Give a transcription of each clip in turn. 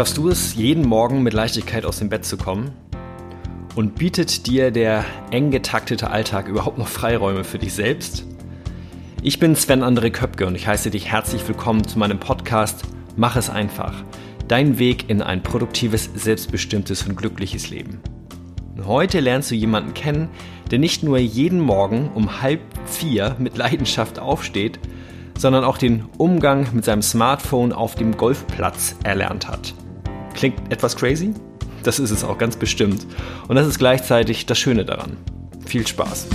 Schaffst du es, jeden Morgen mit Leichtigkeit aus dem Bett zu kommen? Und bietet dir der eng getaktete Alltag überhaupt noch Freiräume für dich selbst? Ich bin Sven André Köpke und ich heiße dich herzlich willkommen zu meinem Podcast Mach es einfach. Dein Weg in ein produktives, selbstbestimmtes und glückliches Leben. Heute lernst du jemanden kennen, der nicht nur jeden Morgen um halb vier mit Leidenschaft aufsteht, sondern auch den Umgang mit seinem Smartphone auf dem Golfplatz erlernt hat. Klingt etwas crazy? Das ist es auch ganz bestimmt. Und das ist gleichzeitig das Schöne daran. Viel Spaß!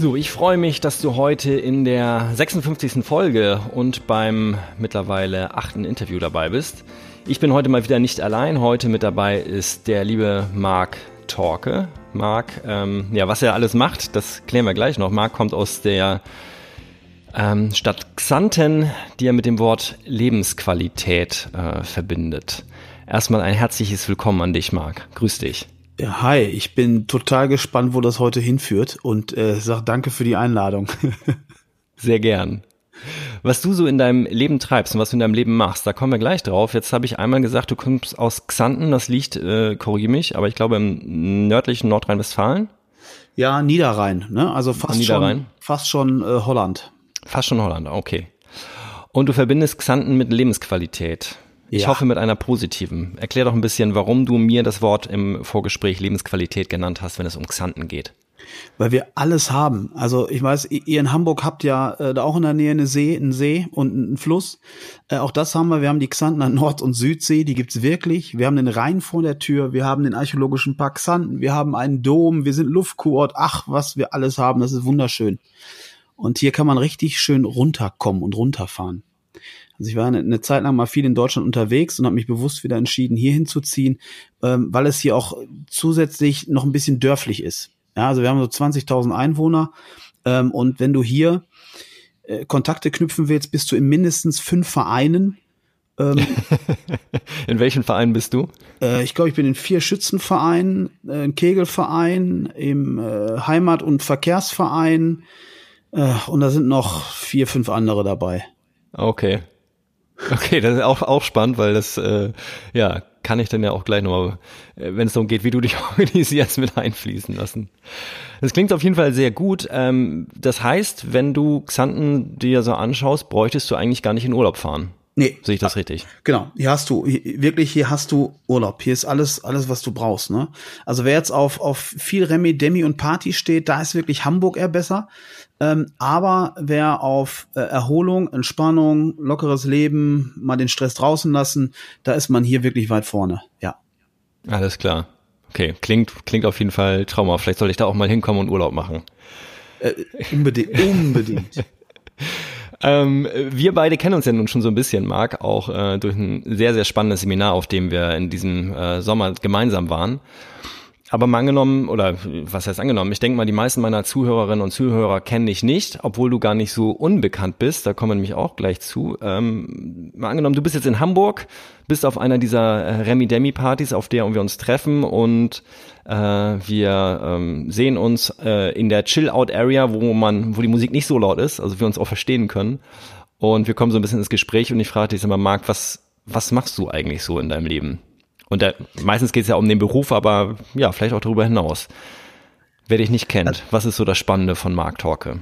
So, ich freue mich, dass du heute in der 56. Folge und beim mittlerweile achten Interview dabei bist. Ich bin heute mal wieder nicht allein. Heute mit dabei ist der liebe Marc Torke. Marc, ähm, ja, was er alles macht, das klären wir gleich noch. Marc kommt aus der ähm, Stadt Xanten, die er mit dem Wort Lebensqualität äh, verbindet. Erstmal ein herzliches Willkommen an dich, Marc. Grüß dich. Hi, ich bin total gespannt, wo das heute hinführt und äh, sag danke für die Einladung. Sehr gern. Was du so in deinem Leben treibst und was du in deinem Leben machst, da kommen wir gleich drauf. Jetzt habe ich einmal gesagt, du kommst aus Xanten, das liegt, äh, korrigiere mich, aber ich glaube im nördlichen Nordrhein-Westfalen. Ja, Niederrhein, ne? Also fast Niederrhein. schon, fast schon äh, Holland. Fast schon Holland, okay. Und du verbindest Xanten mit Lebensqualität. Ich ja. hoffe mit einer positiven. Erklär doch ein bisschen, warum du mir das Wort im Vorgespräch Lebensqualität genannt hast, wenn es um Xanten geht. Weil wir alles haben. Also ich weiß, ihr in Hamburg habt ja äh, da auch in der Nähe eine See, einen See und einen Fluss. Äh, auch das haben wir. Wir haben die Xantener Nord- und Südsee, die gibt's wirklich. Wir haben den Rhein vor der Tür, wir haben den archäologischen Park Xanten, wir haben einen Dom, wir sind Luftkurort. Ach, was wir alles haben, das ist wunderschön. Und hier kann man richtig schön runterkommen und runterfahren. Also ich war eine, eine Zeit lang mal viel in Deutschland unterwegs und habe mich bewusst wieder entschieden, hier hinzuziehen, ähm, weil es hier auch zusätzlich noch ein bisschen dörflich ist. Ja, also wir haben so 20.000 Einwohner ähm, und wenn du hier äh, Kontakte knüpfen willst, bist du in mindestens fünf Vereinen. Ähm, in welchen Vereinen bist du? Äh, ich glaube, ich bin in vier Schützenvereinen, äh, im Kegelverein, im äh, Heimat- und Verkehrsverein äh, und da sind noch vier, fünf andere dabei. Okay. Okay, das ist auch, auch spannend, weil das, äh, ja, kann ich dann ja auch gleich nochmal, äh, wenn es darum geht, wie du dich organisierst, mit einfließen lassen. Das klingt auf jeden Fall sehr gut. Ähm, das heißt, wenn du Xanten dir so anschaust, bräuchtest du eigentlich gar nicht in Urlaub fahren. Nee. Sehe ich das richtig? Genau. Hier hast du, hier, wirklich, hier hast du Urlaub. Hier ist alles, alles, was du brauchst, ne? Also wer jetzt auf, auf viel Remi, Demi und Party steht, da ist wirklich Hamburg eher besser. Ähm, aber wer auf äh, Erholung, Entspannung, lockeres Leben, mal den Stress draußen lassen, da ist man hier wirklich weit vorne, ja. Alles klar. Okay, klingt, klingt auf jeden Fall traumhaft. Vielleicht soll ich da auch mal hinkommen und Urlaub machen. Äh, unbedingt, unbedingt. Ähm, wir beide kennen uns ja nun schon so ein bisschen, Marc, auch äh, durch ein sehr, sehr spannendes Seminar, auf dem wir in diesem äh, Sommer gemeinsam waren. Aber mal angenommen, oder was heißt angenommen, ich denke mal, die meisten meiner Zuhörerinnen und Zuhörer kennen dich nicht, obwohl du gar nicht so unbekannt bist, da kommen wir nämlich auch gleich zu. Ähm, mal angenommen, du bist jetzt in Hamburg, bist auf einer dieser äh, Remi-Demi-Partys, auf der wir uns treffen und äh, wir ähm, sehen uns äh, in der Chill-Out-Area, wo man, wo die Musik nicht so laut ist, also wir uns auch verstehen können. Und wir kommen so ein bisschen ins Gespräch und ich frage dich immer, Marc, was, was machst du eigentlich so in deinem Leben? Und da, meistens geht es ja um den Beruf, aber ja, vielleicht auch darüber hinaus. Wer dich nicht kennt, was ist so das Spannende von Mark Torke?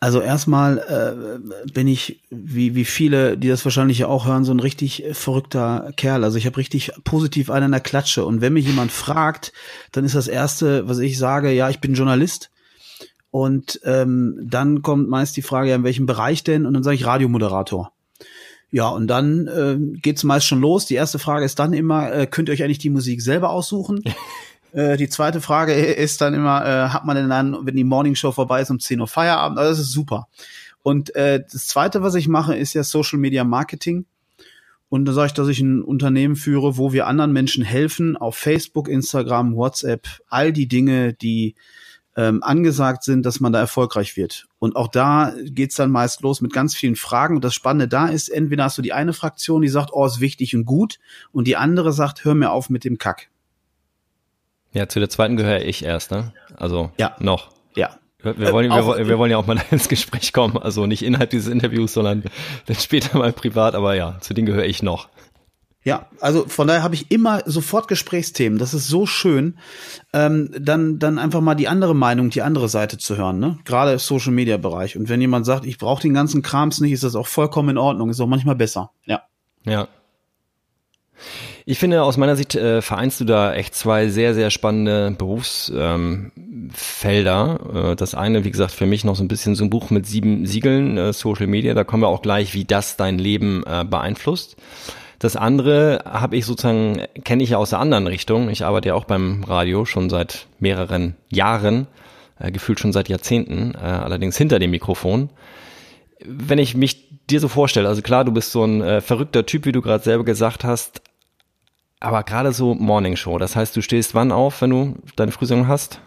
Also erstmal äh, bin ich, wie, wie viele, die das wahrscheinlich ja auch hören, so ein richtig verrückter Kerl. Also ich habe richtig positiv einen in der Klatsche. Und wenn mich jemand fragt, dann ist das Erste, was ich sage, ja, ich bin Journalist. Und ähm, dann kommt meist die Frage, ja, in welchem Bereich denn? Und dann sage ich Radiomoderator. Ja, und dann äh, geht's meist schon los. Die erste Frage ist dann immer, äh, könnt ihr euch eigentlich die Musik selber aussuchen? äh, die zweite Frage ist dann immer, äh, hat man denn dann, wenn die Morningshow vorbei ist, um 10 Uhr Feierabend? Also das ist super. Und äh, das zweite, was ich mache, ist ja Social Media Marketing. Und da sage ich, dass ich ein Unternehmen führe, wo wir anderen Menschen helfen, auf Facebook, Instagram, WhatsApp, all die Dinge, die ähm, angesagt sind, dass man da erfolgreich wird. Und auch da geht's dann meist los mit ganz vielen Fragen. Und das Spannende da ist, entweder hast du die eine Fraktion, die sagt, oh, ist wichtig und gut, und die andere sagt, hör mir auf mit dem Kack. Ja, zu der zweiten gehöre ich erst, ne? Also ja. noch. Ja. Wir wollen, äh, wir, wir, wollen ja auch mal ins Gespräch kommen, also nicht innerhalb dieses Interviews, sondern dann später mal privat, aber ja, zu denen gehöre ich noch. Ja, also von daher habe ich immer sofort Gesprächsthemen. Das ist so schön, ähm, dann dann einfach mal die andere Meinung, die andere Seite zu hören, ne? Gerade im Social Media Bereich. Und wenn jemand sagt, ich brauche den ganzen Krams nicht, ist das auch vollkommen in Ordnung. Ist auch manchmal besser. Ja. Ja. Ich finde, aus meiner Sicht äh, vereinst du da echt zwei sehr, sehr spannende Berufsfelder. Ähm, äh, das eine, wie gesagt, für mich noch so ein bisschen so ein Buch mit sieben Siegeln, äh, Social Media. Da kommen wir auch gleich, wie das dein Leben äh, beeinflusst. Das andere habe ich sozusagen, kenne ich ja aus der anderen Richtung. Ich arbeite ja auch beim Radio schon seit mehreren Jahren, äh, gefühlt schon seit Jahrzehnten, äh, allerdings hinter dem Mikrofon. Wenn ich mich dir so vorstelle, also klar, du bist so ein äh, verrückter Typ, wie du gerade selber gesagt hast, aber gerade so Morning Show, das heißt, du stehst wann auf, wenn du deine Frühsendung hast?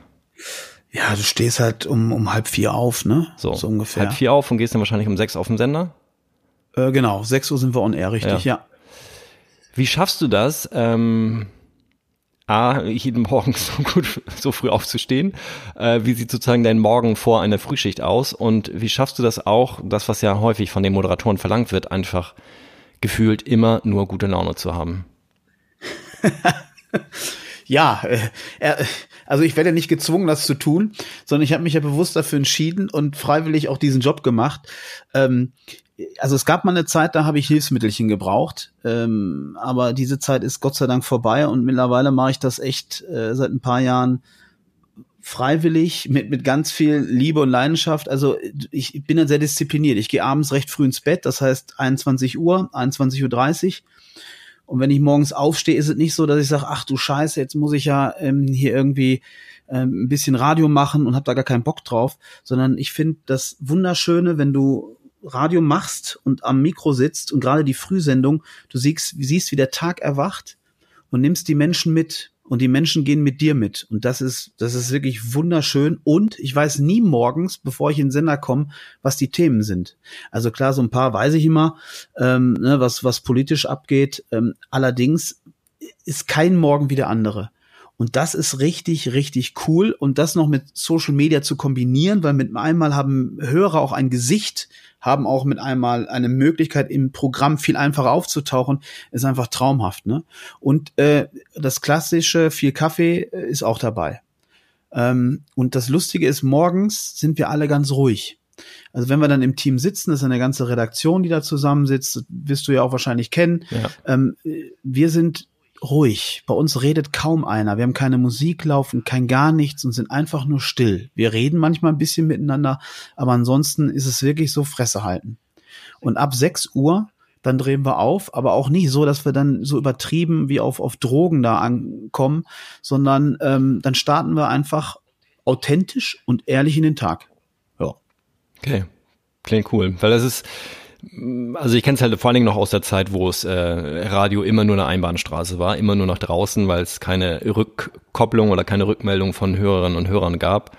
Ja, du stehst halt um, um halb vier auf, ne? So, so ungefähr. Halb vier auf und gehst dann wahrscheinlich um sechs auf den Sender? Äh, genau, sechs Uhr sind wir on air, richtig, ja. ja. Wie schaffst du das, ähm, A, jeden Morgen so gut, so früh aufzustehen? Äh, wie sieht sozusagen dein Morgen vor einer Frühschicht aus? Und wie schaffst du das auch, das, was ja häufig von den Moderatoren verlangt wird, einfach gefühlt immer nur gute Laune zu haben? ja, äh, also ich werde nicht gezwungen, das zu tun, sondern ich habe mich ja bewusst dafür entschieden und freiwillig auch diesen Job gemacht. Ähm, also es gab mal eine Zeit, da habe ich Hilfsmittelchen gebraucht, ähm, aber diese Zeit ist Gott sei Dank vorbei und mittlerweile mache ich das echt äh, seit ein paar Jahren freiwillig mit mit ganz viel Liebe und Leidenschaft. Also ich bin dann sehr diszipliniert. Ich gehe abends recht früh ins Bett, das heißt 21 Uhr, 21.30 Uhr und wenn ich morgens aufstehe, ist es nicht so, dass ich sage, ach du Scheiße, jetzt muss ich ja ähm, hier irgendwie ähm, ein bisschen Radio machen und habe da gar keinen Bock drauf, sondern ich finde das Wunderschöne, wenn du Radio machst und am Mikro sitzt und gerade die Frühsendung, du siehst, siehst, wie der Tag erwacht und nimmst die Menschen mit und die Menschen gehen mit dir mit. Und das ist, das ist wirklich wunderschön. Und ich weiß nie morgens, bevor ich in den Sender komme, was die Themen sind. Also klar, so ein paar weiß ich immer, ähm, ne, was, was politisch abgeht. Ähm, allerdings ist kein Morgen wie der andere. Und das ist richtig, richtig cool. Und das noch mit Social Media zu kombinieren, weil mit einmal haben Hörer auch ein Gesicht, haben auch mit einmal eine Möglichkeit im Programm viel einfacher aufzutauchen, ist einfach traumhaft. Ne? Und äh, das klassische viel Kaffee äh, ist auch dabei. Ähm, und das Lustige ist, morgens sind wir alle ganz ruhig. Also wenn wir dann im Team sitzen, das ist eine ganze Redaktion, die da zusammensitzt, wirst du ja auch wahrscheinlich kennen. Ja. Ähm, wir sind ruhig. Bei uns redet kaum einer. Wir haben keine Musik laufen, kein gar nichts und sind einfach nur still. Wir reden manchmal ein bisschen miteinander, aber ansonsten ist es wirklich so Fresse halten. Und ab 6 Uhr, dann drehen wir auf, aber auch nicht so, dass wir dann so übertrieben wie auf, auf Drogen da ankommen, sondern ähm, dann starten wir einfach authentisch und ehrlich in den Tag. Ja. Okay. Klingt cool, weil das ist, also ich kenne es halt vor allen Dingen noch aus der Zeit, wo es äh, Radio immer nur eine Einbahnstraße war, immer nur nach draußen, weil es keine Rückkopplung oder keine Rückmeldung von Hörerinnen und Hörern gab.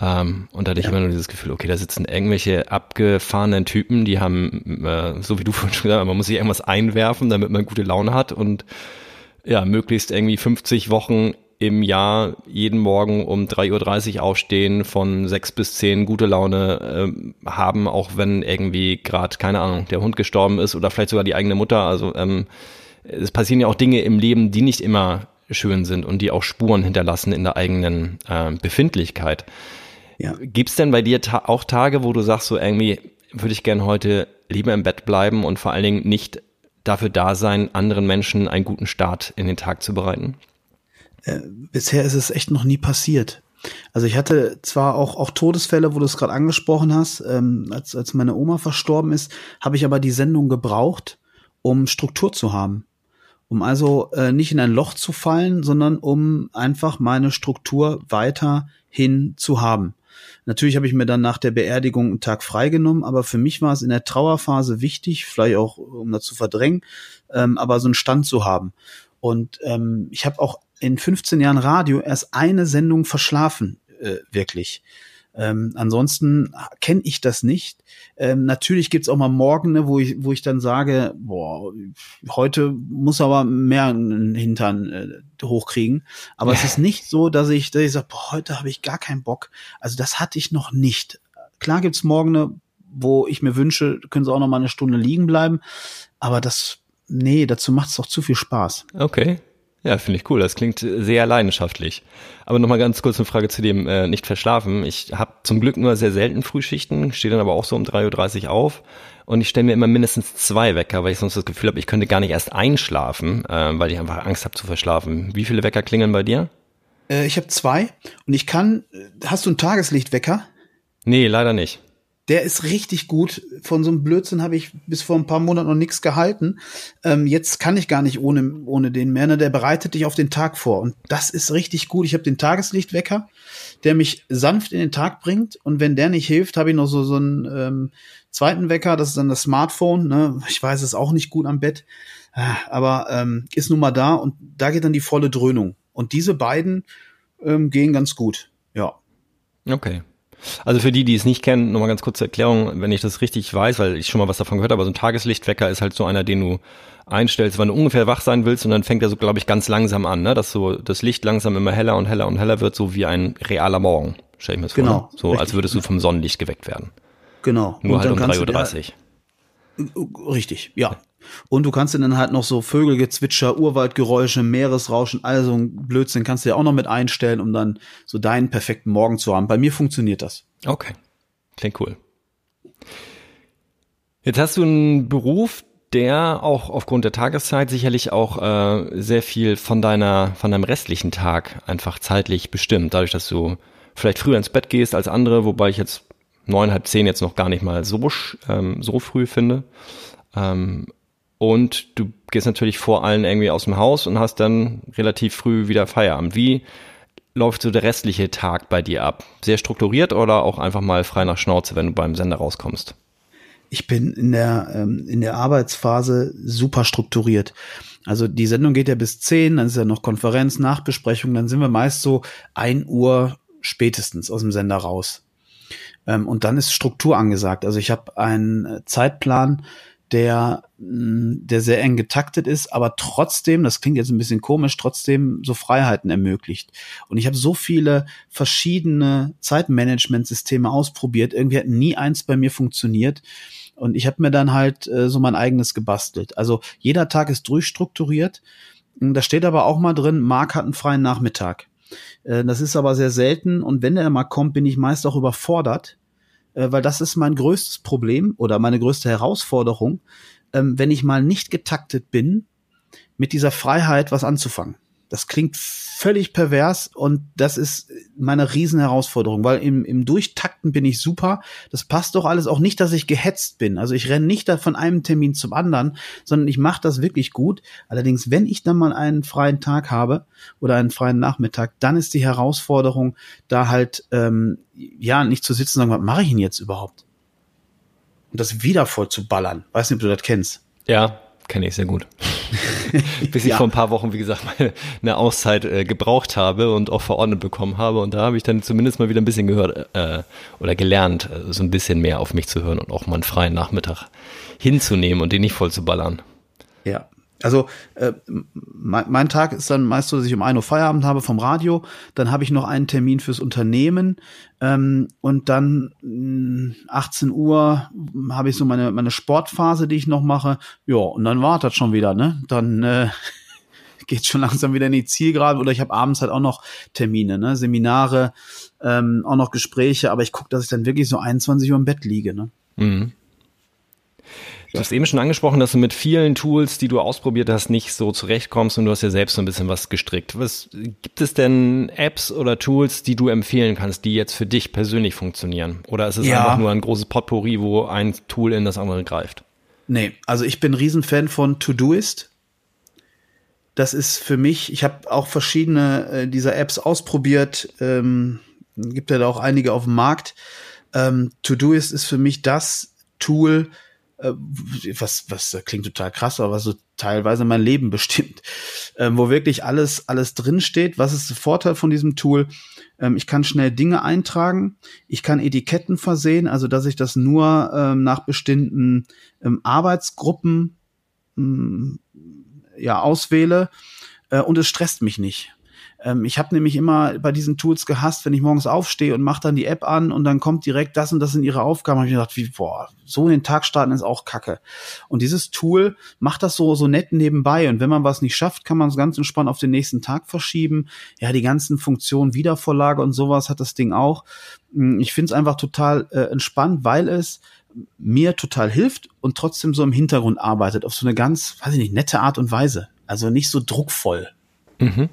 Ähm, und da hatte ich ja. immer nur dieses Gefühl, okay, da sitzen irgendwelche abgefahrenen Typen, die haben, äh, so wie du vorhin schon gesagt hast, man muss sich irgendwas einwerfen, damit man gute Laune hat und ja, möglichst irgendwie 50 Wochen im Jahr jeden Morgen um 3.30 Uhr aufstehen, von sechs bis zehn gute Laune äh, haben, auch wenn irgendwie gerade, keine Ahnung, der Hund gestorben ist oder vielleicht sogar die eigene Mutter. Also ähm, es passieren ja auch Dinge im Leben, die nicht immer schön sind und die auch Spuren hinterlassen in der eigenen äh, Befindlichkeit. Ja. Gibt es denn bei dir ta auch Tage, wo du sagst, so irgendwie würde ich gern heute lieber im Bett bleiben und vor allen Dingen nicht dafür da sein, anderen Menschen einen guten Start in den Tag zu bereiten? Äh, bisher ist es echt noch nie passiert. Also ich hatte zwar auch, auch Todesfälle, wo du es gerade angesprochen hast, ähm, als, als meine Oma verstorben ist, habe ich aber die Sendung gebraucht, um Struktur zu haben. Um also äh, nicht in ein Loch zu fallen, sondern um einfach meine Struktur weiterhin zu haben. Natürlich habe ich mir dann nach der Beerdigung einen Tag freigenommen, aber für mich war es in der Trauerphase wichtig, vielleicht auch um das zu verdrängen, ähm, aber so einen Stand zu haben. Und ähm, ich habe auch in 15 Jahren Radio erst eine Sendung verschlafen. äh, wirklich. Ähm, ansonsten kenne ich das nicht. Ähm, natürlich gibt's auch mal Morgen, ne, wo ich, wo ich dann sage, boah, heute muss aber mehr einen Hintern äh, hochkriegen. Aber ja. es ist nicht so, dass ich, dass ich sage, boah, heute habe ich gar keinen Bock. Also das hatte ich noch nicht. Klar gibt's Morgen, wo ich mir wünsche, können sie auch noch mal eine Stunde liegen bleiben. Aber das, nee, dazu macht's doch zu viel Spaß. Okay. Ja, finde ich cool. Das klingt sehr leidenschaftlich. Aber nochmal ganz kurz eine Frage zu dem äh, nicht verschlafen. Ich habe zum Glück nur sehr selten Frühschichten, stehe dann aber auch so um 3.30 Uhr auf und ich stelle mir immer mindestens zwei Wecker, weil ich sonst das Gefühl habe, ich könnte gar nicht erst einschlafen, äh, weil ich einfach Angst habe zu verschlafen. Wie viele Wecker klingeln bei dir? Äh, ich habe zwei und ich kann. Hast du einen Tageslichtwecker? Nee, leider nicht. Der ist richtig gut. Von so einem Blödsinn habe ich bis vor ein paar Monaten noch nichts gehalten. Ähm, jetzt kann ich gar nicht ohne, ohne den mehr. Ne? Der bereitet dich auf den Tag vor. Und das ist richtig gut. Ich habe den Tageslichtwecker, der mich sanft in den Tag bringt. Und wenn der nicht hilft, habe ich noch so, so einen ähm, zweiten Wecker. Das ist dann das Smartphone. Ne? Ich weiß es auch nicht gut am Bett. Ah, aber ähm, ist nun mal da. Und da geht dann die volle Dröhnung. Und diese beiden ähm, gehen ganz gut. Ja. Okay. Also für die, die es nicht kennen, nochmal ganz kurze Erklärung, wenn ich das richtig weiß, weil ich schon mal was davon gehört habe, so ein Tageslichtwecker ist halt so einer, den du einstellst, wann du ungefähr wach sein willst und dann fängt er so, glaube ich, ganz langsam an, ne? dass so das Licht langsam immer heller und heller und heller wird, so wie ein realer Morgen, stell ich mir das genau, vor. Ne? So richtig. als würdest du vom Sonnenlicht geweckt werden. Genau. Nur und halt um 3.30 Uhr. Richtig, ja. Und du kannst dann halt noch so Vögelgezwitscher, Urwaldgeräusche, Meeresrauschen, also ein Blödsinn kannst du ja auch noch mit einstellen, um dann so deinen perfekten Morgen zu haben. Bei mir funktioniert das. Okay. Klingt cool. Jetzt hast du einen Beruf, der auch aufgrund der Tageszeit sicherlich auch äh, sehr viel von deiner, von deinem restlichen Tag einfach zeitlich bestimmt. Dadurch, dass du vielleicht früher ins Bett gehst als andere, wobei ich jetzt neun, halb zehn jetzt noch gar nicht mal so, ähm, so früh finde. Ähm, und du gehst natürlich vor allen irgendwie aus dem Haus und hast dann relativ früh wieder Feierabend. Wie läuft so der restliche Tag bei dir ab? Sehr strukturiert oder auch einfach mal frei nach Schnauze, wenn du beim Sender rauskommst? Ich bin in der, ähm, in der Arbeitsphase super strukturiert. Also die Sendung geht ja bis zehn, dann ist ja noch Konferenz, Nachbesprechung, dann sind wir meist so ein Uhr spätestens aus dem Sender raus. Ähm, und dann ist Struktur angesagt. Also ich habe einen Zeitplan, der, mm, der sehr eng getaktet ist, aber trotzdem, das klingt jetzt ein bisschen komisch, trotzdem so Freiheiten ermöglicht. Und ich habe so viele verschiedene Zeitmanagementsysteme ausprobiert. Irgendwie hat nie eins bei mir funktioniert. Und ich habe mir dann halt äh, so mein eigenes gebastelt. Also jeder Tag ist durchstrukturiert. Da steht aber auch mal drin, Marc hat einen freien Nachmittag. Äh, das ist aber sehr selten. Und wenn der mal kommt, bin ich meist auch überfordert äh, weil das ist mein größtes Problem oder meine größte Herausforderung, ähm, wenn ich mal nicht getaktet bin, mit dieser Freiheit was anzufangen. Das klingt völlig pervers und das ist meine Riesenherausforderung, weil im, im Durchtakten bin ich super. Das passt doch alles auch nicht, dass ich gehetzt bin. Also ich renne nicht da von einem Termin zum anderen, sondern ich mache das wirklich gut. Allerdings, wenn ich dann mal einen freien Tag habe oder einen freien Nachmittag, dann ist die Herausforderung, da halt ähm, ja nicht zu sitzen und sagen, was mache ich denn jetzt überhaupt? Und das wieder voll zu ballern. Weiß nicht, ob du das kennst. Ja, kenne ich sehr gut. bis ich ja. vor ein paar Wochen, wie gesagt, mal eine Auszeit äh, gebraucht habe und auch verordnet bekommen habe. Und da habe ich dann zumindest mal wieder ein bisschen gehört äh, oder gelernt, äh, so ein bisschen mehr auf mich zu hören und auch mal einen freien Nachmittag hinzunehmen und den nicht voll zu ballern. Ja, also äh, mein, mein, Tag ist dann meist so, dass ich um 1 Uhr Feierabend habe vom Radio, dann habe ich noch einen Termin fürs Unternehmen ähm, und dann mh, 18 Uhr habe ich so meine, meine Sportphase, die ich noch mache. Ja, und dann wartet schon wieder, ne? Dann äh, geht schon langsam wieder in die Zielgerade oder ich habe abends halt auch noch Termine, ne? Seminare, ähm, auch noch Gespräche, aber ich gucke, dass ich dann wirklich so 21 Uhr im Bett liege, ne? Mhm. Du hast eben schon angesprochen, dass du mit vielen Tools, die du ausprobiert hast, nicht so zurechtkommst und du hast ja selbst so ein bisschen was gestrickt. Was gibt es denn Apps oder Tools, die du empfehlen kannst, die jetzt für dich persönlich funktionieren? Oder ist es ja. einfach nur ein großes Potpourri, wo ein Tool in das andere greift? Nee, also ich bin Riesenfan von Todoist. Das ist für mich, ich habe auch verschiedene äh, dieser Apps ausprobiert, ähm, gibt ja da auch einige auf dem Markt. Ähm, Todoist ist für mich das Tool, was, was klingt total krass, aber was so teilweise mein Leben bestimmt, äh, wo wirklich alles, alles drinsteht. Was ist der Vorteil von diesem Tool? Ähm, ich kann schnell Dinge eintragen, ich kann Etiketten versehen, also dass ich das nur ähm, nach bestimmten ähm, Arbeitsgruppen ähm, ja auswähle äh, und es stresst mich nicht. Ähm, ich habe nämlich immer bei diesen Tools gehasst, wenn ich morgens aufstehe und mache dann die App an und dann kommt direkt das und das sind ihre Aufgaben. Habe ich gedacht, wie boah, so in den Tag starten ist auch Kacke. Und dieses Tool macht das so so nett nebenbei und wenn man was nicht schafft, kann man es ganz entspannt auf den nächsten Tag verschieben. Ja, die ganzen Funktionen Wiedervorlage und sowas hat das Ding auch. Hm, ich finde es einfach total äh, entspannt, weil es mir total hilft und trotzdem so im Hintergrund arbeitet auf so eine ganz, weiß ich nicht, nette Art und Weise. Also nicht so druckvoll. Mhm.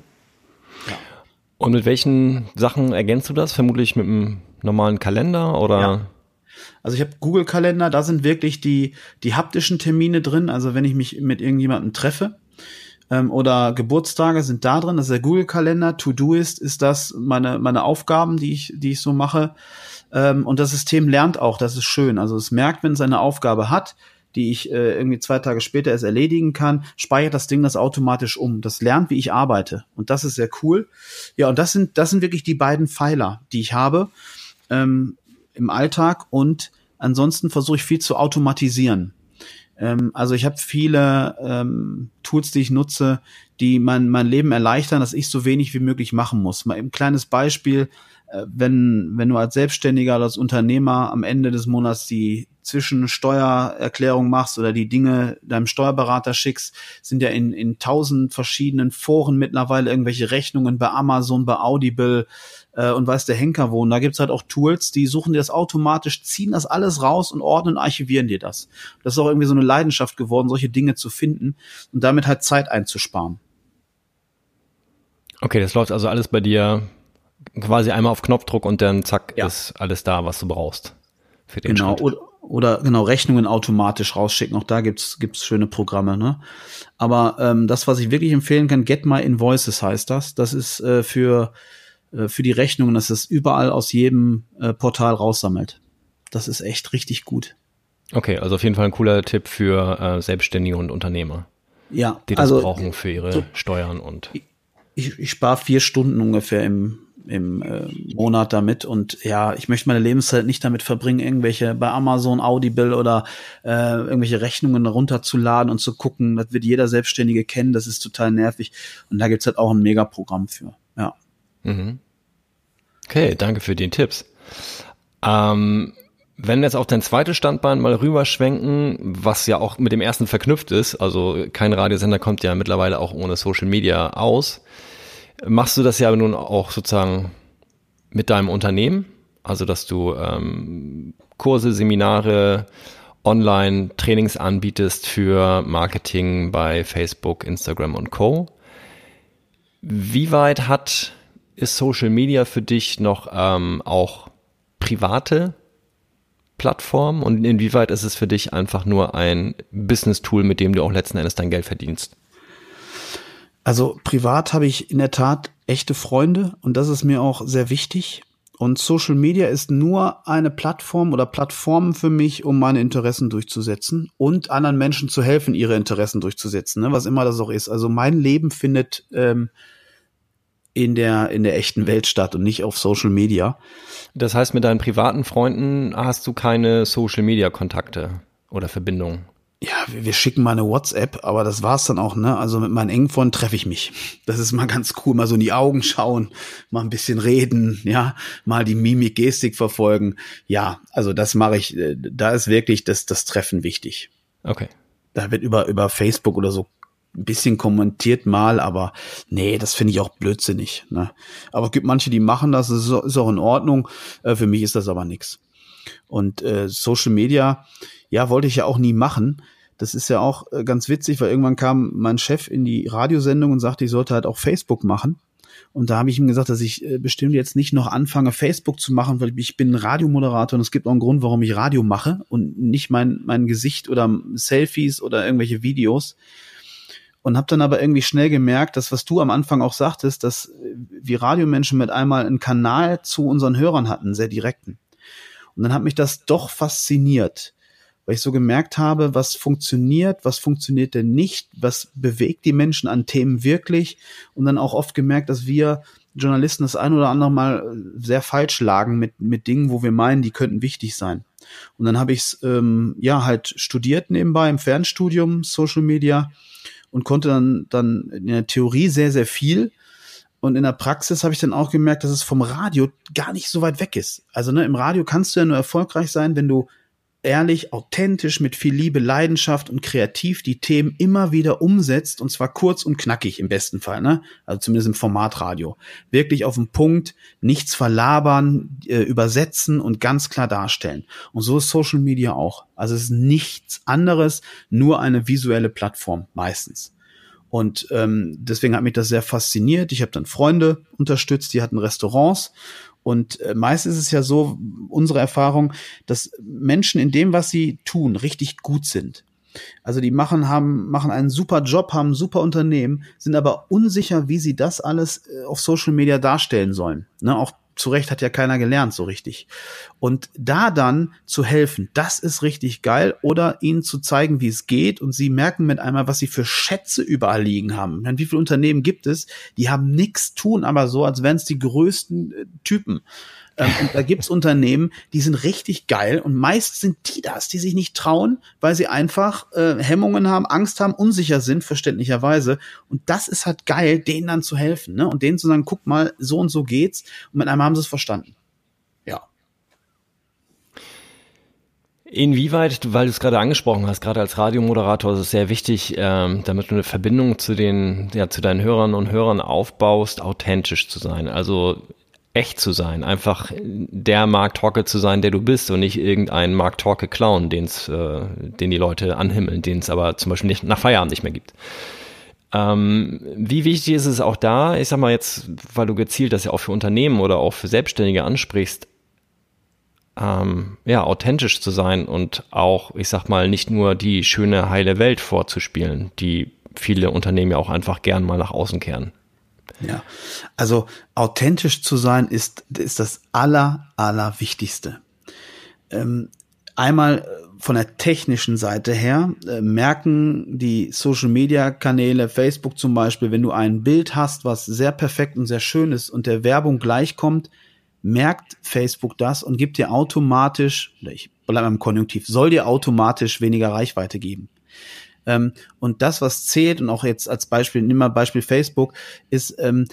Und mit welchen Sachen ergänzt du das? Vermutlich mit einem normalen Kalender oder? Ja. Also ich habe Google Kalender, da sind wirklich die, die haptischen Termine drin. Also wenn ich mich mit irgendjemandem treffe ähm, oder Geburtstage sind da drin. Das ist der Google Kalender. To-Do ist, ist das meine, meine Aufgaben, die ich, die ich so mache. Ähm, und das System lernt auch, das ist schön. Also es merkt, wenn es eine Aufgabe hat, die ich äh, irgendwie zwei Tage später erst erledigen kann, speichert das Ding das automatisch um. Das lernt, wie ich arbeite. Und das ist sehr cool. Ja, und das sind, das sind wirklich die beiden Pfeiler, die ich habe ähm, im Alltag. Und ansonsten versuche ich viel zu automatisieren. Ähm, also ich habe viele ähm, Tools, die ich nutze, die mein, mein Leben erleichtern, dass ich so wenig wie möglich machen muss. Mal ein kleines Beispiel äh, wenn, wenn du als Selbstständiger oder als Unternehmer am Ende des Monats die Zwischensteuererklärung machst oder die Dinge deinem Steuerberater schickst, sind ja in, in tausend verschiedenen Foren mittlerweile irgendwelche Rechnungen bei Amazon, bei Audible äh, und weiß der Henker wo. Und da gibt's halt auch Tools, die suchen dir das automatisch, ziehen das alles raus und ordnen und archivieren dir das. Das ist auch irgendwie so eine Leidenschaft geworden, solche Dinge zu finden und damit halt Zeit einzusparen. Okay, das läuft also alles bei dir quasi einmal auf Knopfdruck und dann zack ja. ist alles da, was du brauchst. Für den genau, Schritt. Oder, genau Rechnungen automatisch rausschicken. Auch da gibt's gibt's schöne Programme. Ne? Aber ähm, das, was ich wirklich empfehlen kann, Get My Invoices heißt das. Das ist äh, für äh, für die Rechnungen, dass es überall aus jedem äh, Portal raussammelt. Das ist echt richtig gut. Okay, also auf jeden Fall ein cooler Tipp für äh, Selbstständige und Unternehmer. Ja, die das also, brauchen für ihre so, Steuern und. Ich, ich spare vier Stunden ungefähr im im äh, Monat damit und ja, ich möchte meine Lebenszeit nicht damit verbringen, irgendwelche bei Amazon Audible oder äh, irgendwelche Rechnungen runterzuladen und zu gucken, das wird jeder Selbstständige kennen, das ist total nervig und da gibt's halt auch ein Megaprogramm für, ja. Mhm. Okay, danke für den Tipps. Ähm, wenn wir jetzt auf dein zweites Standbein mal rüberschwenken, was ja auch mit dem ersten verknüpft ist, also kein Radiosender kommt ja mittlerweile auch ohne Social Media aus machst du das ja nun auch sozusagen mit deinem Unternehmen, also dass du ähm, Kurse, Seminare, Online-Trainings anbietest für Marketing bei Facebook, Instagram und Co. Wie weit hat ist Social Media für dich noch ähm, auch private Plattform und inwieweit ist es für dich einfach nur ein Business-Tool, mit dem du auch letzten Endes dein Geld verdienst? Also privat habe ich in der Tat echte Freunde und das ist mir auch sehr wichtig. Und Social Media ist nur eine Plattform oder Plattformen für mich, um meine Interessen durchzusetzen und anderen Menschen zu helfen, ihre Interessen durchzusetzen, ne? was immer das auch ist. Also mein Leben findet ähm, in der in der echten Welt statt und nicht auf Social Media. Das heißt, mit deinen privaten Freunden hast du keine Social Media Kontakte oder Verbindungen? Ja, wir schicken mal eine WhatsApp, aber das war's dann auch, ne? Also mit meinen engen Freunden treffe ich mich. Das ist mal ganz cool, mal so in die Augen schauen, mal ein bisschen reden, ja, mal die Mimik, Gestik verfolgen. Ja, also das mache ich, äh, da ist wirklich das, das Treffen wichtig. Okay. Da wird über, über Facebook oder so ein bisschen kommentiert mal, aber nee, das finde ich auch blödsinnig. Ne? Aber es gibt manche, die machen das, das ist auch in Ordnung. Äh, für mich ist das aber nix. Und äh, Social Media, ja, wollte ich ja auch nie machen. Das ist ja auch äh, ganz witzig, weil irgendwann kam mein Chef in die Radiosendung und sagte, ich sollte halt auch Facebook machen. Und da habe ich ihm gesagt, dass ich äh, bestimmt jetzt nicht noch anfange, Facebook zu machen, weil ich bin Radiomoderator und es gibt auch einen Grund, warum ich Radio mache und nicht mein, mein Gesicht oder Selfies oder irgendwelche Videos. Und habe dann aber irgendwie schnell gemerkt, dass was du am Anfang auch sagtest, dass wir Radiomenschen mit einmal einen Kanal zu unseren Hörern hatten, sehr direkten. Und dann hat mich das doch fasziniert weil ich so gemerkt habe, was funktioniert, was funktioniert denn nicht, was bewegt die Menschen an Themen wirklich und dann auch oft gemerkt, dass wir Journalisten das ein oder andere Mal sehr falsch lagen mit, mit Dingen, wo wir meinen, die könnten wichtig sein. Und dann habe ich es ähm, ja halt studiert nebenbei im Fernstudium Social Media und konnte dann dann in der Theorie sehr sehr viel und in der Praxis habe ich dann auch gemerkt, dass es vom Radio gar nicht so weit weg ist. Also ne, im Radio kannst du ja nur erfolgreich sein, wenn du ehrlich, authentisch, mit viel Liebe, Leidenschaft und kreativ die Themen immer wieder umsetzt und zwar kurz und knackig im besten Fall, ne? Also zumindest im Formatradio. Wirklich auf den Punkt, nichts verlabern, äh, übersetzen und ganz klar darstellen. Und so ist Social Media auch. Also es ist nichts anderes, nur eine visuelle Plattform meistens. Und ähm, deswegen hat mich das sehr fasziniert. Ich habe dann Freunde unterstützt, die hatten Restaurants und äh, meist ist es ja so, unsere Erfahrung, dass Menschen in dem, was sie tun, richtig gut sind. Also die machen, haben, machen einen super Job, haben ein super Unternehmen, sind aber unsicher, wie sie das alles äh, auf Social Media darstellen sollen. Ne, auch zu Recht hat ja keiner gelernt so richtig. Und da dann zu helfen, das ist richtig geil. Oder ihnen zu zeigen, wie es geht. Und sie merken mit einmal, was sie für Schätze überall liegen haben. Wie viele Unternehmen gibt es, die haben nichts tun, aber so, als wären es die größten äh, Typen. Ähm, und da gibt's Unternehmen, die sind richtig geil und meist sind die das, die sich nicht trauen, weil sie einfach äh, Hemmungen haben, Angst haben, unsicher sind, verständlicherweise. Und das ist halt geil, denen dann zu helfen, ne? Und denen zu sagen, guck mal, so und so geht's. Und mit einmal haben sie es verstanden. Ja. Inwieweit, weil du es gerade angesprochen hast, gerade als Radiomoderator ist es sehr wichtig, ähm, damit du eine Verbindung zu den, ja, zu deinen Hörern und Hörern aufbaust, authentisch zu sein. Also echt zu sein, einfach der Mark Torke zu sein, der du bist und nicht irgendein Mark Torke Clown, den's, äh, den die Leute anhimmeln, den es aber zum Beispiel nicht, nach Feierabend nicht mehr gibt. Ähm, wie wichtig ist es auch da, ich sag mal jetzt, weil du gezielt das ja auch für Unternehmen oder auch für Selbstständige ansprichst, ähm, ja, authentisch zu sein und auch, ich sag mal, nicht nur die schöne, heile Welt vorzuspielen, die viele Unternehmen ja auch einfach gern mal nach außen kehren. Ja, also authentisch zu sein ist, ist das aller, aller Wichtigste. Ähm, einmal äh, von der technischen Seite her äh, merken die Social Media Kanäle, Facebook zum Beispiel, wenn du ein Bild hast, was sehr perfekt und sehr schön ist und der Werbung gleichkommt, merkt Facebook das und gibt dir automatisch, ich bleibe im Konjunktiv, soll dir automatisch weniger Reichweite geben. Ähm, und das, was zählt, und auch jetzt als Beispiel, nimm mal Beispiel Facebook, ist, ähm,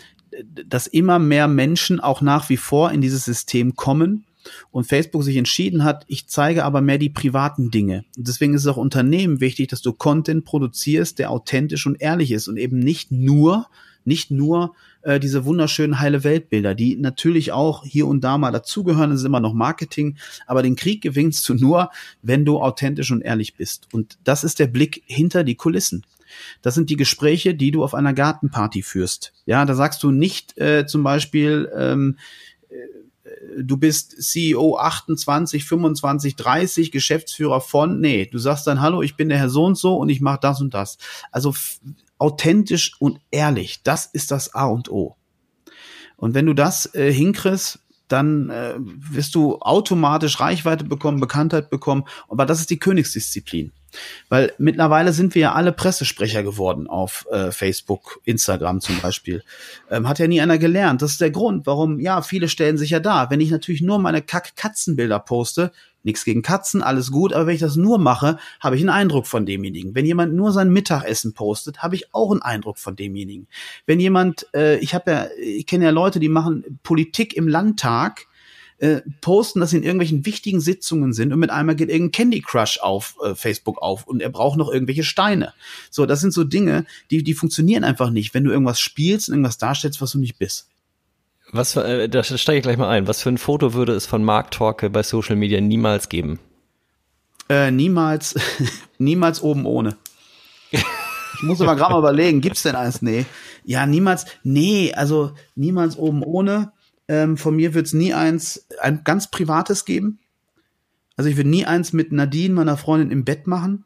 dass immer mehr Menschen auch nach wie vor in dieses System kommen und Facebook sich entschieden hat, ich zeige aber mehr die privaten Dinge. Und deswegen ist es auch Unternehmen wichtig, dass du Content produzierst, der authentisch und ehrlich ist und eben nicht nur, nicht nur äh, diese wunderschönen heile Weltbilder, die natürlich auch hier und da mal dazugehören, das ist immer noch Marketing, aber den Krieg gewinnst du nur, wenn du authentisch und ehrlich bist. Und das ist der Blick hinter die Kulissen. Das sind die Gespräche, die du auf einer Gartenparty führst. Ja, da sagst du nicht äh, zum Beispiel, ähm, äh, du bist CEO 28, 25, 30, Geschäftsführer von, nee, du sagst dann, hallo, ich bin der Herr so und so und ich mache das und das. Also authentisch und ehrlich. Das ist das A und O. Und wenn du das äh, hinkriegst, dann äh, wirst du automatisch Reichweite bekommen, Bekanntheit bekommen. Aber das ist die Königsdisziplin. Weil mittlerweile sind wir ja alle Pressesprecher geworden auf äh, Facebook, Instagram zum Beispiel. Ähm, hat ja nie einer gelernt. Das ist der Grund, warum, ja, viele stellen sich ja da. Wenn ich natürlich nur meine Kack-Katzenbilder poste, nichts gegen Katzen, alles gut, aber wenn ich das nur mache, habe ich einen Eindruck von demjenigen. Wenn jemand nur sein Mittagessen postet, habe ich auch einen Eindruck von demjenigen. Wenn jemand, äh, ich habe ja, ich kenne ja Leute, die machen Politik im Landtag, äh, posten, dass sie in irgendwelchen wichtigen Sitzungen sind und mit einmal geht irgendein Candy Crush auf äh, Facebook auf und er braucht noch irgendwelche Steine. So, das sind so Dinge, die, die funktionieren einfach nicht, wenn du irgendwas spielst und irgendwas darstellst, was du nicht bist. Was für, äh, da steige ich gleich mal ein. Was für ein Foto würde es von Mark Torke bei Social Media niemals geben? Äh, niemals, niemals oben ohne. Ich muss aber gerade mal überlegen, gibt's denn eins? Nee. Ja, niemals, nee, also niemals oben ohne. Ähm, von mir wird's nie eins, ein ganz privates geben. Also ich würde nie eins mit Nadine, meiner Freundin, im Bett machen.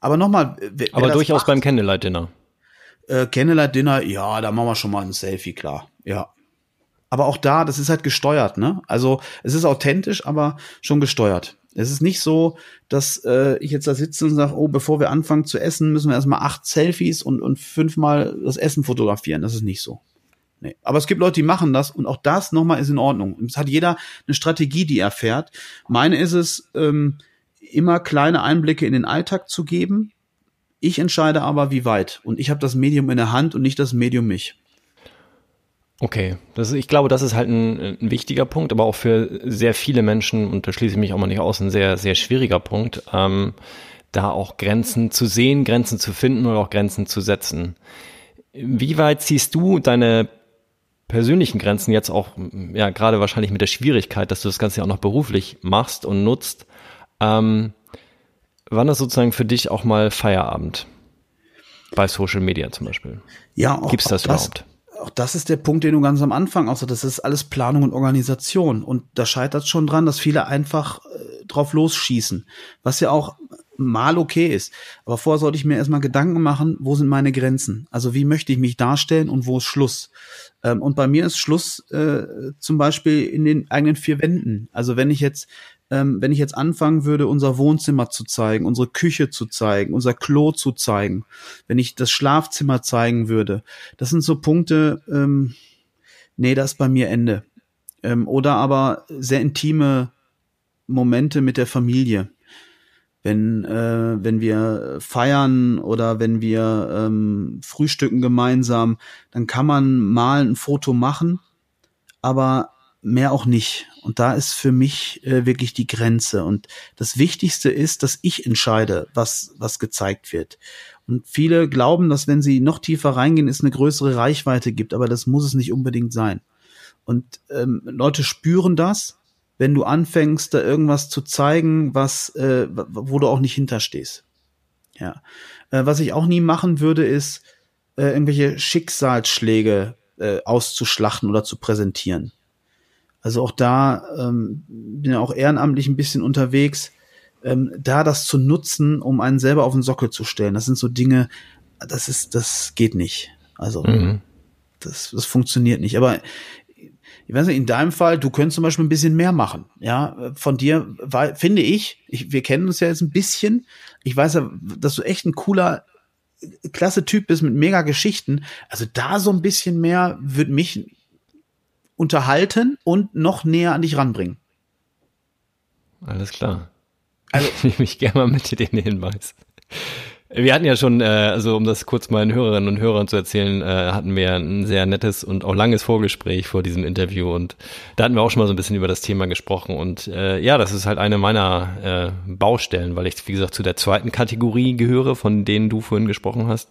Aber nochmal. Aber durchaus macht, beim Candlelight Dinner. Äh, Candlelight Dinner, ja, da machen wir schon mal ein Selfie, klar. Ja. Aber auch da, das ist halt gesteuert, ne? Also es ist authentisch, aber schon gesteuert. Es ist nicht so, dass äh, ich jetzt da sitze und sage, oh, bevor wir anfangen zu essen, müssen wir erstmal acht Selfies und, und fünfmal das Essen fotografieren. Das ist nicht so. Nee. Aber es gibt Leute, die machen das und auch das nochmal ist in Ordnung. Es hat jeder eine Strategie, die er fährt. Meine ist es, ähm, immer kleine Einblicke in den Alltag zu geben. Ich entscheide aber, wie weit. Und ich habe das Medium in der Hand und nicht das Medium mich. Okay, das, ich glaube, das ist halt ein, ein, wichtiger Punkt, aber auch für sehr viele Menschen, und da schließe ich mich auch mal nicht aus, ein sehr, sehr schwieriger Punkt, ähm, da auch Grenzen zu sehen, Grenzen zu finden oder auch Grenzen zu setzen. Wie weit ziehst du deine persönlichen Grenzen jetzt auch, ja, gerade wahrscheinlich mit der Schwierigkeit, dass du das Ganze ja auch noch beruflich machst und nutzt, ähm, wann ist sozusagen für dich auch mal Feierabend? Bei Social Media zum Beispiel. Ja, auch, gibt's das, das überhaupt? auch das ist der Punkt, den du ganz am Anfang auch so, das ist alles Planung und Organisation. Und da scheitert schon dran, dass viele einfach äh, drauf losschießen. Was ja auch mal okay ist. Aber vorher sollte ich mir erstmal Gedanken machen, wo sind meine Grenzen? Also wie möchte ich mich darstellen und wo ist Schluss? Ähm, und bei mir ist Schluss äh, zum Beispiel in den eigenen vier Wänden. Also wenn ich jetzt ähm, wenn ich jetzt anfangen würde, unser Wohnzimmer zu zeigen, unsere Küche zu zeigen, unser Klo zu zeigen, wenn ich das Schlafzimmer zeigen würde, das sind so Punkte, ähm, nee, das ist bei mir Ende. Ähm, oder aber sehr intime Momente mit der Familie. Wenn, äh, wenn wir feiern oder wenn wir ähm, frühstücken gemeinsam, dann kann man mal ein Foto machen, aber mehr auch nicht. Und da ist für mich äh, wirklich die Grenze. Und das Wichtigste ist, dass ich entscheide, was, was gezeigt wird. Und viele glauben, dass wenn sie noch tiefer reingehen, es eine größere Reichweite gibt, aber das muss es nicht unbedingt sein. Und ähm, Leute spüren das, wenn du anfängst, da irgendwas zu zeigen, was, äh, wo du auch nicht hinterstehst. Ja. Äh, was ich auch nie machen würde, ist, äh, irgendwelche Schicksalsschläge äh, auszuschlachten oder zu präsentieren. Also auch da ähm, bin ja auch ehrenamtlich ein bisschen unterwegs, ähm, da das zu nutzen, um einen selber auf den Sockel zu stellen. Das sind so Dinge, das ist, das geht nicht. Also mhm. das, das funktioniert nicht. Aber ich weiß nicht, in deinem Fall, du könntest zum Beispiel ein bisschen mehr machen. Ja, von dir weil, finde ich, ich, wir kennen uns ja jetzt ein bisschen. Ich weiß ja, dass du echt ein cooler, klasse Typ bist mit mega Geschichten. Also da so ein bisschen mehr würde mich unterhalten und noch näher an dich ranbringen. Alles klar. Also, ich nehme mich gerne mal mit den Hinweis. Wir hatten ja schon, äh, also um das kurz meinen Hörerinnen und Hörern zu erzählen, äh, hatten wir ein sehr nettes und auch langes Vorgespräch vor diesem Interview und da hatten wir auch schon mal so ein bisschen über das Thema gesprochen und äh, ja, das ist halt eine meiner äh, Baustellen, weil ich, wie gesagt, zu der zweiten Kategorie gehöre, von denen du vorhin gesprochen hast,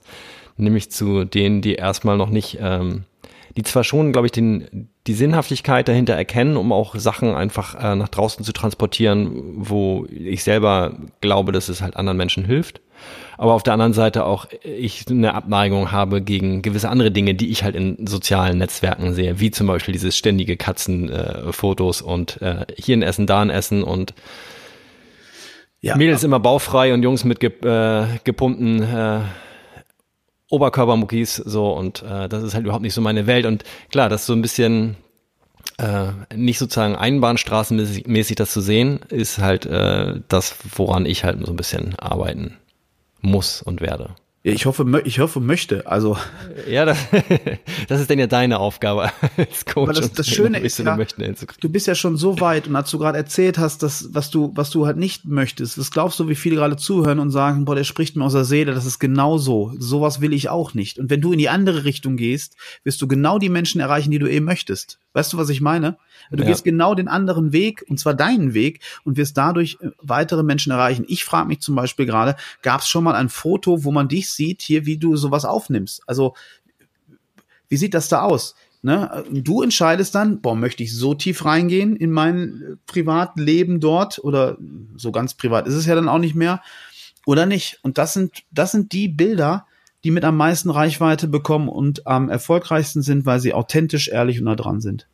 nämlich zu denen, die erstmal noch nicht ähm, die zwar schon, glaube ich, den, die Sinnhaftigkeit dahinter erkennen, um auch Sachen einfach äh, nach draußen zu transportieren, wo ich selber glaube, dass es halt anderen Menschen hilft. Aber auf der anderen Seite auch ich eine Abneigung habe gegen gewisse andere Dinge, die ich halt in sozialen Netzwerken sehe, wie zum Beispiel dieses ständige Katzenfotos äh, und äh, hier ein Essen, da ein Essen und ja, Mädels immer baufrei und Jungs mit ge äh, gepumpten äh, Oberkörpermuckis so und äh, das ist halt überhaupt nicht so meine Welt und klar, das ist so ein bisschen äh, nicht sozusagen einbahnstraßenmäßig das zu sehen, ist halt äh, das, woran ich halt so ein bisschen arbeiten muss und werde. Ich hoffe, ich hoffe, möchte. Also ja, das, das ist denn ja deine Aufgabe als Coach. Aber das, das Schöne ist ja, du bist ja schon so weit und als du gerade erzählt hast, dass was du was du halt nicht möchtest, was glaubst du, wie viele gerade zuhören und sagen, boah, der spricht mir aus der Seele, das ist genau so. Sowas will ich auch nicht. Und wenn du in die andere Richtung gehst, wirst du genau die Menschen erreichen, die du eben möchtest. Weißt du, was ich meine? Du ja. gehst genau den anderen Weg, und zwar deinen Weg, und wirst dadurch äh, weitere Menschen erreichen. Ich frage mich zum Beispiel gerade, gab es schon mal ein Foto, wo man dich sieht, hier, wie du sowas aufnimmst? Also, wie sieht das da aus? Ne? Du entscheidest dann, boah, möchte ich so tief reingehen in mein äh, Privatleben dort oder so ganz privat ist es ja dann auch nicht mehr oder nicht? Und das sind, das sind die Bilder, die mit am meisten Reichweite bekommen und am erfolgreichsten sind, weil sie authentisch, ehrlich und nah dran sind.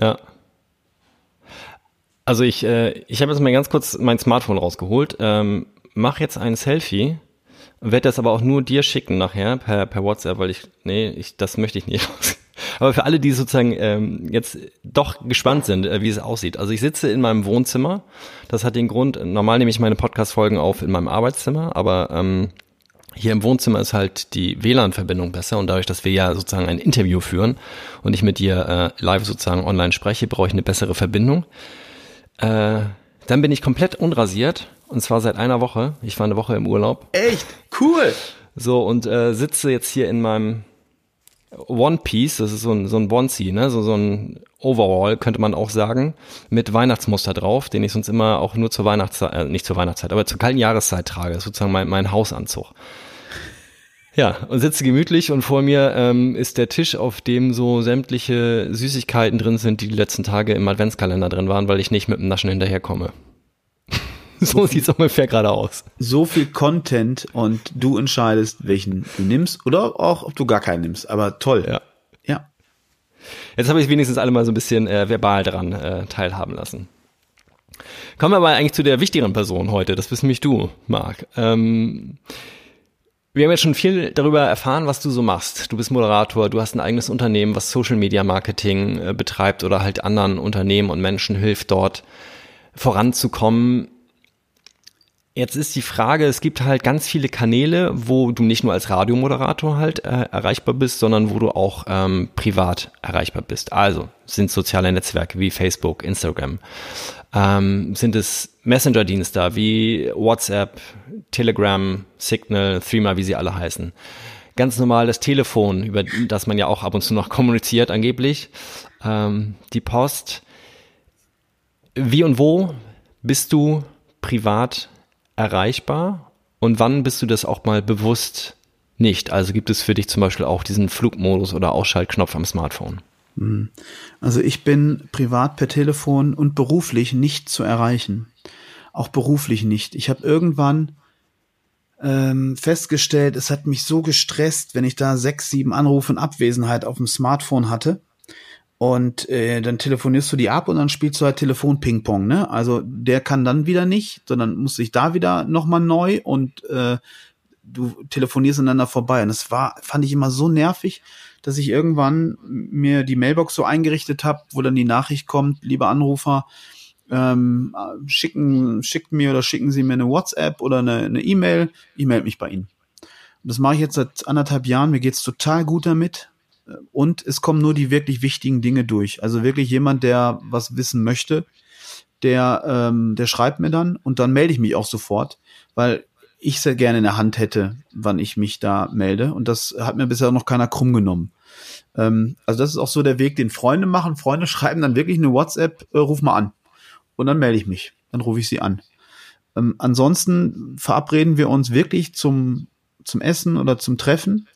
Ja. Also ich, äh, ich habe jetzt mal ganz kurz mein Smartphone rausgeholt, ähm, mach jetzt ein Selfie, werde das aber auch nur dir schicken nachher per, per WhatsApp, weil ich, nee, ich, das möchte ich nicht. Aber für alle, die sozusagen ähm, jetzt doch gespannt sind, äh, wie es aussieht. Also ich sitze in meinem Wohnzimmer. Das hat den Grund, normal nehme ich meine Podcast-Folgen auf in meinem Arbeitszimmer, aber ähm, hier im Wohnzimmer ist halt die WLAN-Verbindung besser und dadurch, dass wir ja sozusagen ein Interview führen und ich mit dir äh, live sozusagen online spreche, brauche ich eine bessere Verbindung. Äh, dann bin ich komplett unrasiert und zwar seit einer Woche. Ich war eine Woche im Urlaub. Echt? Cool. So und äh, sitze jetzt hier in meinem One Piece, das ist so ein, so ein Bonzi, ne? so, so ein Overall, könnte man auch sagen, mit Weihnachtsmuster drauf, den ich sonst immer auch nur zur Weihnachtszeit, äh, nicht zur Weihnachtszeit, aber zur kalten Jahreszeit trage. Das ist sozusagen mein, mein Hausanzug. Ja, und sitze gemütlich und vor mir ähm, ist der Tisch, auf dem so sämtliche Süßigkeiten drin sind, die die letzten Tage im Adventskalender drin waren, weil ich nicht mit dem Naschen hinterherkomme. so sieht's ungefähr gerade aus. So viel Content und du entscheidest, welchen du nimmst oder auch, ob du gar keinen nimmst. Aber toll. Ja. Ja. Jetzt habe ich wenigstens alle mal so ein bisschen äh, verbal dran äh, teilhaben lassen. Kommen wir aber eigentlich zu der wichtigeren Person heute. Das bist nämlich du, Marc. Ähm, wir haben jetzt schon viel darüber erfahren, was du so machst. Du bist Moderator, du hast ein eigenes Unternehmen, was Social Media Marketing äh, betreibt oder halt anderen Unternehmen und Menschen hilft dort voranzukommen. Jetzt ist die Frage, es gibt halt ganz viele Kanäle, wo du nicht nur als Radiomoderator halt äh, erreichbar bist, sondern wo du auch ähm, privat erreichbar bist. Also sind soziale Netzwerke wie Facebook, Instagram, ähm, sind es Messenger-Dienste wie WhatsApp, Telegram, Signal, Threema, wie sie alle heißen. Ganz normal das Telefon, über das man ja auch ab und zu noch kommuniziert angeblich, ähm, die Post. Wie und wo bist du privat erreichbar und wann bist du das auch mal bewusst nicht? Also gibt es für dich zum Beispiel auch diesen Flugmodus oder Ausschaltknopf am Smartphone? Hm. Also ich bin privat per Telefon und beruflich nicht zu erreichen. Auch beruflich nicht. Ich habe irgendwann ähm, festgestellt, es hat mich so gestresst, wenn ich da sechs, sieben Anrufe in Abwesenheit auf dem Smartphone hatte und äh, dann telefonierst du die ab und dann spielst du halt Telefon-Ping-Pong, ne? Also der kann dann wieder nicht, sondern muss sich da wieder nochmal neu und äh, du telefonierst einander vorbei. Und das war, fand ich immer so nervig, dass ich irgendwann mir die Mailbox so eingerichtet habe, wo dann die Nachricht kommt, liebe Anrufer, ähm, schicken, schickt mir oder schicken Sie mir eine WhatsApp oder eine E-Mail, e ich melde mich bei Ihnen. Und das mache ich jetzt seit anderthalb Jahren, mir geht's total gut damit und es kommen nur die wirklich wichtigen Dinge durch. Also wirklich jemand, der was wissen möchte, der, ähm, der schreibt mir dann und dann melde ich mich auch sofort, weil ich sehr gerne in der Hand hätte, wann ich mich da melde. Und das hat mir bisher noch keiner krumm genommen. Ähm, also das ist auch so der Weg, den Freunde machen. Freunde schreiben dann wirklich eine WhatsApp, äh, ruf mal an. Und dann melde ich mich. Dann rufe ich sie an. Ähm, ansonsten verabreden wir uns wirklich zum, zum Essen oder zum Treffen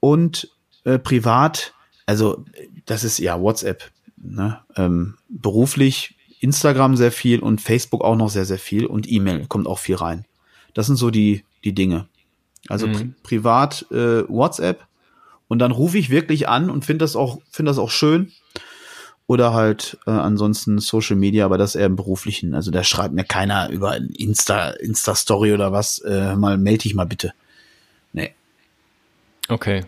und äh, privat, also das ist ja WhatsApp, ne? ähm, beruflich Instagram sehr viel und Facebook auch noch sehr, sehr viel und E-Mail kommt auch viel rein. Das sind so die, die Dinge. Also mhm. pri privat äh, WhatsApp und dann rufe ich wirklich an und finde das auch, finde das auch schön. Oder halt äh, ansonsten Social Media, aber das eher im beruflichen. Also da schreibt mir keiner über Insta, Insta-Story oder was, äh, mal melde dich mal bitte. Nee. Okay.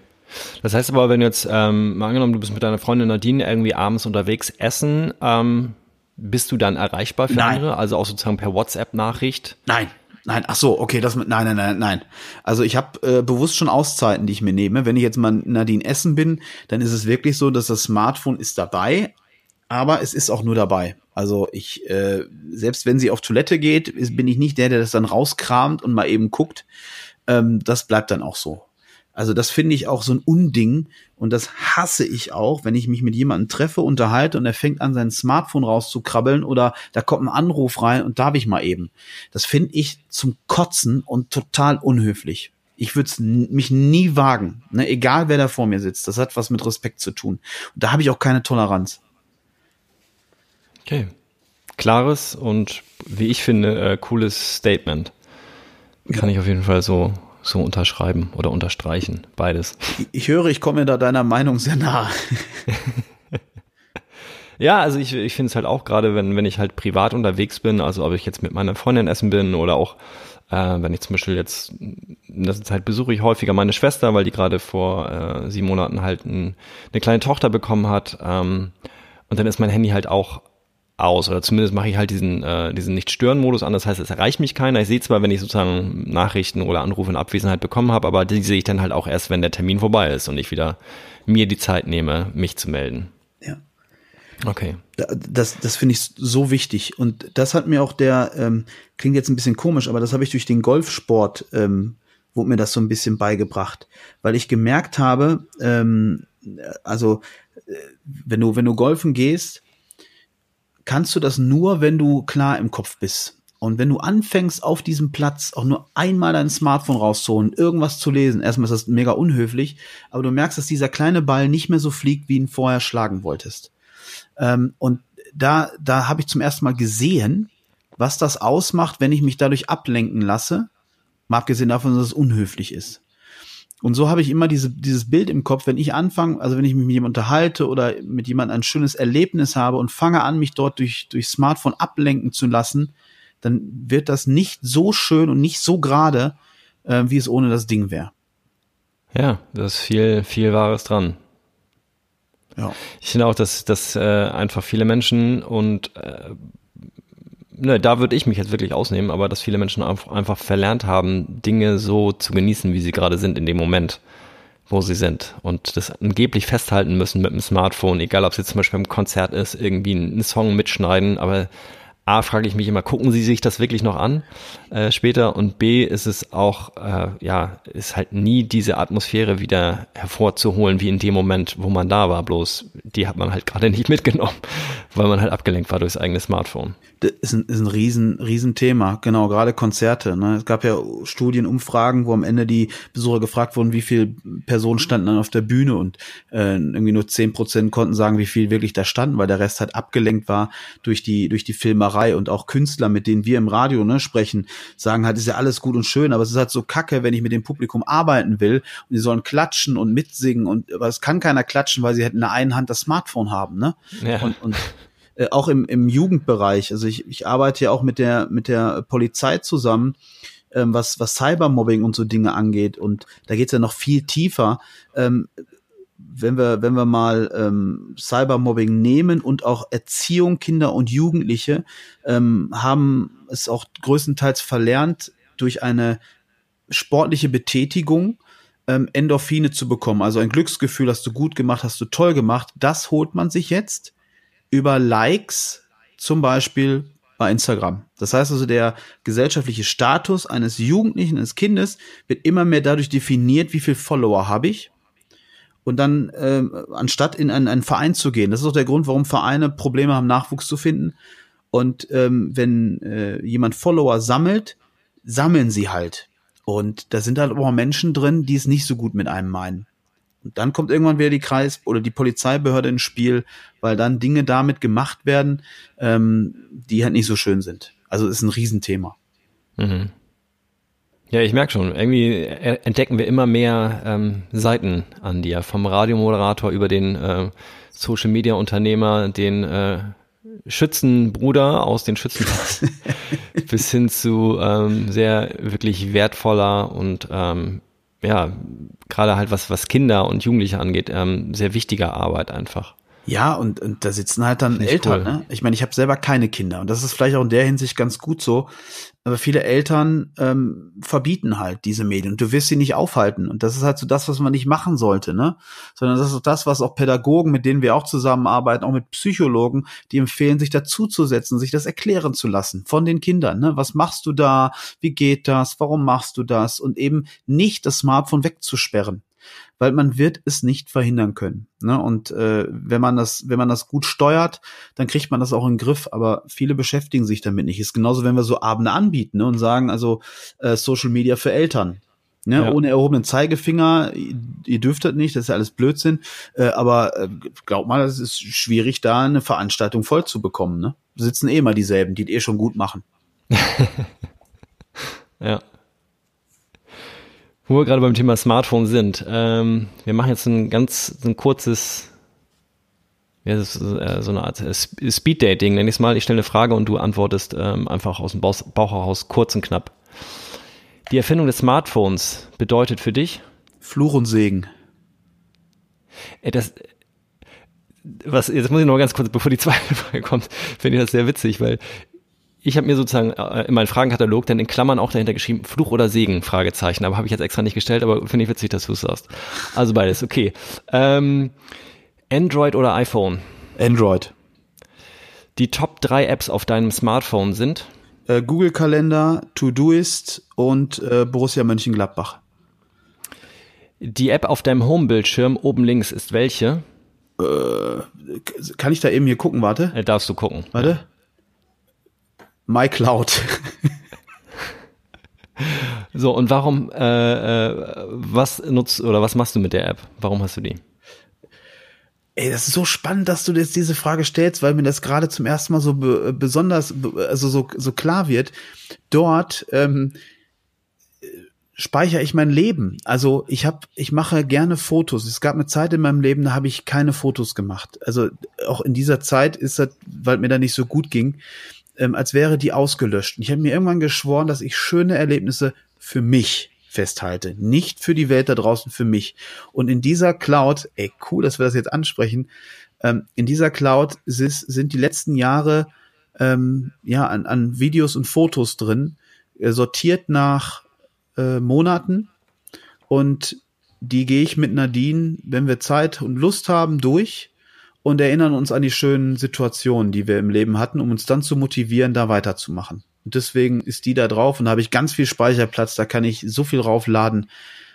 Das heißt aber, wenn jetzt, ähm, mal angenommen, du bist mit deiner Freundin Nadine irgendwie abends unterwegs essen, ähm, bist du dann erreichbar für nein. andere? Also auch sozusagen per WhatsApp-Nachricht? Nein. Nein, ach so, okay, das mit nein, nein, nein, nein. Also ich habe äh, bewusst schon Auszeiten, die ich mir nehme. Wenn ich jetzt mal Nadine essen bin, dann ist es wirklich so, dass das Smartphone ist dabei, aber es ist auch nur dabei. Also ich, äh, selbst wenn sie auf Toilette geht, ist, bin ich nicht der, der das dann rauskramt und mal eben guckt. Ähm, das bleibt dann auch so. Also das finde ich auch so ein Unding und das hasse ich auch, wenn ich mich mit jemandem treffe, unterhalte und er fängt an, sein Smartphone rauszukrabbeln oder da kommt ein Anruf rein und darf ich mal eben. Das finde ich zum Kotzen und total unhöflich. Ich würde mich nie wagen, ne? egal wer da vor mir sitzt. Das hat was mit Respekt zu tun. Und da habe ich auch keine Toleranz. Okay. Klares und wie ich finde, äh, cooles Statement. Kann ich auf jeden Fall so so unterschreiben oder unterstreichen, beides. Ich höre, ich komme da deiner Meinung sehr nah. Ja, also ich, ich finde es halt auch gerade, wenn, wenn ich halt privat unterwegs bin, also ob ich jetzt mit meiner Freundin essen bin oder auch äh, wenn ich zum Beispiel jetzt in der Zeit besuche ich häufiger meine Schwester, weil die gerade vor äh, sieben Monaten halt ein, eine kleine Tochter bekommen hat. Ähm, und dann ist mein Handy halt auch aus oder zumindest mache ich halt diesen äh, diesen nicht stören Modus an das heißt es erreicht mich keiner ich sehe zwar wenn ich sozusagen Nachrichten oder Anrufe in Abwesenheit bekommen habe aber die sehe ich dann halt auch erst wenn der Termin vorbei ist und ich wieder mir die Zeit nehme mich zu melden Ja. okay Das, das finde ich so wichtig. Und das hat mir auch der, ähm, klingt jetzt ein bisschen komisch, aber das habe ich durch den Golfsport, ähm, wurde mir das so ein bisschen beigebracht. Weil ich gemerkt habe, ähm, also äh, wenn du, wenn du golfen gehst, kannst du das nur, wenn du klar im Kopf bist. Und wenn du anfängst, auf diesem Platz auch nur einmal dein Smartphone rauszuholen, irgendwas zu lesen, erstmal ist das mega unhöflich, aber du merkst, dass dieser kleine Ball nicht mehr so fliegt, wie ihn vorher schlagen wolltest. Ähm, und da, da habe ich zum ersten Mal gesehen, was das ausmacht, wenn ich mich dadurch ablenken lasse, mal abgesehen davon, dass es unhöflich ist. Und so habe ich immer diese, dieses Bild im Kopf, wenn ich anfange, also wenn ich mich mit jemandem unterhalte oder mit jemandem ein schönes Erlebnis habe und fange an, mich dort durch, durch Smartphone ablenken zu lassen, dann wird das nicht so schön und nicht so gerade, äh, wie es ohne das Ding wäre. ja das ist viel viel Wahres dran Ja. Ich finde auch, dass, dass äh, einfach viele Menschen und äh, ne, da würde ich mich jetzt wirklich ausnehmen, aber dass viele Menschen einfach verlernt haben, Dinge so zu genießen, wie sie gerade sind in dem Moment, wo sie sind. Und das angeblich festhalten müssen mit dem Smartphone, egal ob es jetzt zum Beispiel beim Konzert ist, irgendwie einen Song mitschneiden, aber A, frage ich mich immer, gucken Sie sich das wirklich noch an äh, später? Und B, ist es auch, äh, ja, ist halt nie diese Atmosphäre wieder hervorzuholen, wie in dem Moment, wo man da war. Bloß die hat man halt gerade nicht mitgenommen, weil man halt abgelenkt war durchs eigene Smartphone. Das ist ein, ist ein riesen, riesen. Genau, gerade Konzerte. Ne? Es gab ja Studien, Umfragen, wo am Ende die Besucher gefragt wurden, wie viele Personen standen dann auf der Bühne und äh, irgendwie nur zehn Prozent konnten sagen, wie viel wirklich da standen, weil der Rest halt abgelenkt war durch die, durch die Filmerei und auch Künstler, mit denen wir im Radio ne, sprechen, sagen halt, ist ja alles gut und schön, aber es ist halt so kacke, wenn ich mit dem Publikum arbeiten will und die sollen klatschen und mitsingen und aber es kann keiner klatschen, weil sie halt in der einen Hand das Smartphone haben, ne? Ja. Und, und äh, auch im, im Jugendbereich. Also ich, ich arbeite ja auch mit der, mit der Polizei zusammen, ähm, was, was Cybermobbing und so Dinge angeht. Und da geht's ja noch viel tiefer. Ähm, wenn wir, wenn wir mal ähm, Cybermobbing nehmen und auch Erziehung Kinder und Jugendliche ähm, haben es auch größtenteils verlernt, durch eine sportliche Betätigung ähm, Endorphine zu bekommen. Also ein Glücksgefühl, hast du gut gemacht, hast du toll gemacht. Das holt man sich jetzt über Likes, zum Beispiel bei Instagram. Das heißt also, der gesellschaftliche Status eines Jugendlichen, eines Kindes wird immer mehr dadurch definiert, wie viel Follower habe ich. Und dann, ähm, anstatt in einen, einen Verein zu gehen, das ist auch der Grund, warum Vereine Probleme haben, Nachwuchs zu finden. Und ähm, wenn äh, jemand Follower sammelt, sammeln sie halt. Und da sind halt auch Menschen drin, die es nicht so gut mit einem meinen. Und dann kommt irgendwann wieder die Kreis- oder die Polizeibehörde ins Spiel, weil dann Dinge damit gemacht werden, ähm, die halt nicht so schön sind. Also ist ein Riesenthema. Mhm. Ja, ich merke schon, irgendwie entdecken wir immer mehr ähm, Seiten an dir. Vom Radiomoderator über den äh, Social Media Unternehmer, den äh, Schützenbruder aus den Schützen bis hin zu ähm, sehr wirklich wertvoller und ähm, ja, gerade halt was, was Kinder und Jugendliche angeht, ähm, sehr wichtiger Arbeit einfach. Ja, und, und da sitzen halt dann Eltern, cool. ne? Ich meine, ich habe selber keine Kinder und das ist vielleicht auch in der Hinsicht ganz gut so. Aber viele Eltern ähm, verbieten halt diese Medien und du wirst sie nicht aufhalten. Und das ist halt so das, was man nicht machen sollte, ne? Sondern das ist auch das, was auch Pädagogen, mit denen wir auch zusammenarbeiten, auch mit Psychologen, die empfehlen, sich dazuzusetzen, sich das erklären zu lassen von den Kindern, ne? Was machst du da? Wie geht das? Warum machst du das? Und eben nicht das Smartphone wegzusperren weil man wird es nicht verhindern können. Ne? Und äh, wenn man das, wenn man das gut steuert, dann kriegt man das auch in den Griff. Aber viele beschäftigen sich damit nicht. Ist genauso, wenn wir so Abende anbieten ne? und sagen, also äh, Social Media für Eltern. Ne, Ja. Ohne erhobenen Zeigefinger, ihr, dürft das nicht, das ist ja alles Blödsinn. Äh, aber äh, glaub mal, es ist schwierig, da eine Veranstaltung voll zu bekommen. Ne? Sitzen eh mal dieselben, die es eh schon gut machen. Ja. Wo wir gerade beim Thema Smartphone sind, ähm, wir machen jetzt ein ganz ein kurzes ja, das ist äh, so eine Art äh, Speed-Dating, nenn ich es mal. Ich stelle eine Frage und du antwortest ähm, einfach aus dem Bauch, Bauch heraus, kurz und knapp. Die Erfindung des Smartphones bedeutet für dich? Fluch und Segen. Äh, das, was, jetzt muss ich noch ganz kurz, bevor die zweite Frage kommt, finde ich das sehr witzig, weil ich habe mir sozusagen äh, in meinen Fragenkatalog dann in Klammern auch dahinter geschrieben, Fluch oder Segen, Fragezeichen, aber habe ich jetzt extra nicht gestellt, aber finde ich witzig, dass du es sagst. Also beides, okay. Ähm, Android oder iPhone? Android. Die Top 3 Apps auf deinem Smartphone sind? Äh, Google Kalender, Todoist und äh, Borussia Mönchengladbach. Die App auf deinem Homebildschirm oben links ist welche? Äh, kann ich da eben hier gucken, warte? Äh, darfst du gucken. Warte. MyCloud. so, und warum, äh, äh, was nutzt oder was machst du mit der App? Warum hast du die? Ey, das ist so spannend, dass du jetzt diese Frage stellst, weil mir das gerade zum ersten Mal so be besonders, also so, so klar wird. Dort ähm, speichere ich mein Leben. Also ich habe, ich mache gerne Fotos. Es gab eine Zeit in meinem Leben, da habe ich keine Fotos gemacht. Also auch in dieser Zeit ist das, weil mir da nicht so gut ging, ähm, als wäre die ausgelöscht. Und ich habe mir irgendwann geschworen, dass ich schöne Erlebnisse für mich festhalte. Nicht für die Welt da draußen, für mich. Und in dieser Cloud, ey, cool, dass wir das jetzt ansprechen, ähm, in dieser Cloud ist, sind die letzten Jahre ähm, ja, an, an Videos und Fotos drin, äh, sortiert nach äh, Monaten. Und die gehe ich mit Nadine, wenn wir Zeit und Lust haben, durch und erinnern uns an die schönen Situationen, die wir im Leben hatten, um uns dann zu motivieren, da weiterzumachen. Und deswegen ist die da drauf und da habe ich ganz viel Speicherplatz, da kann ich so viel raufladen,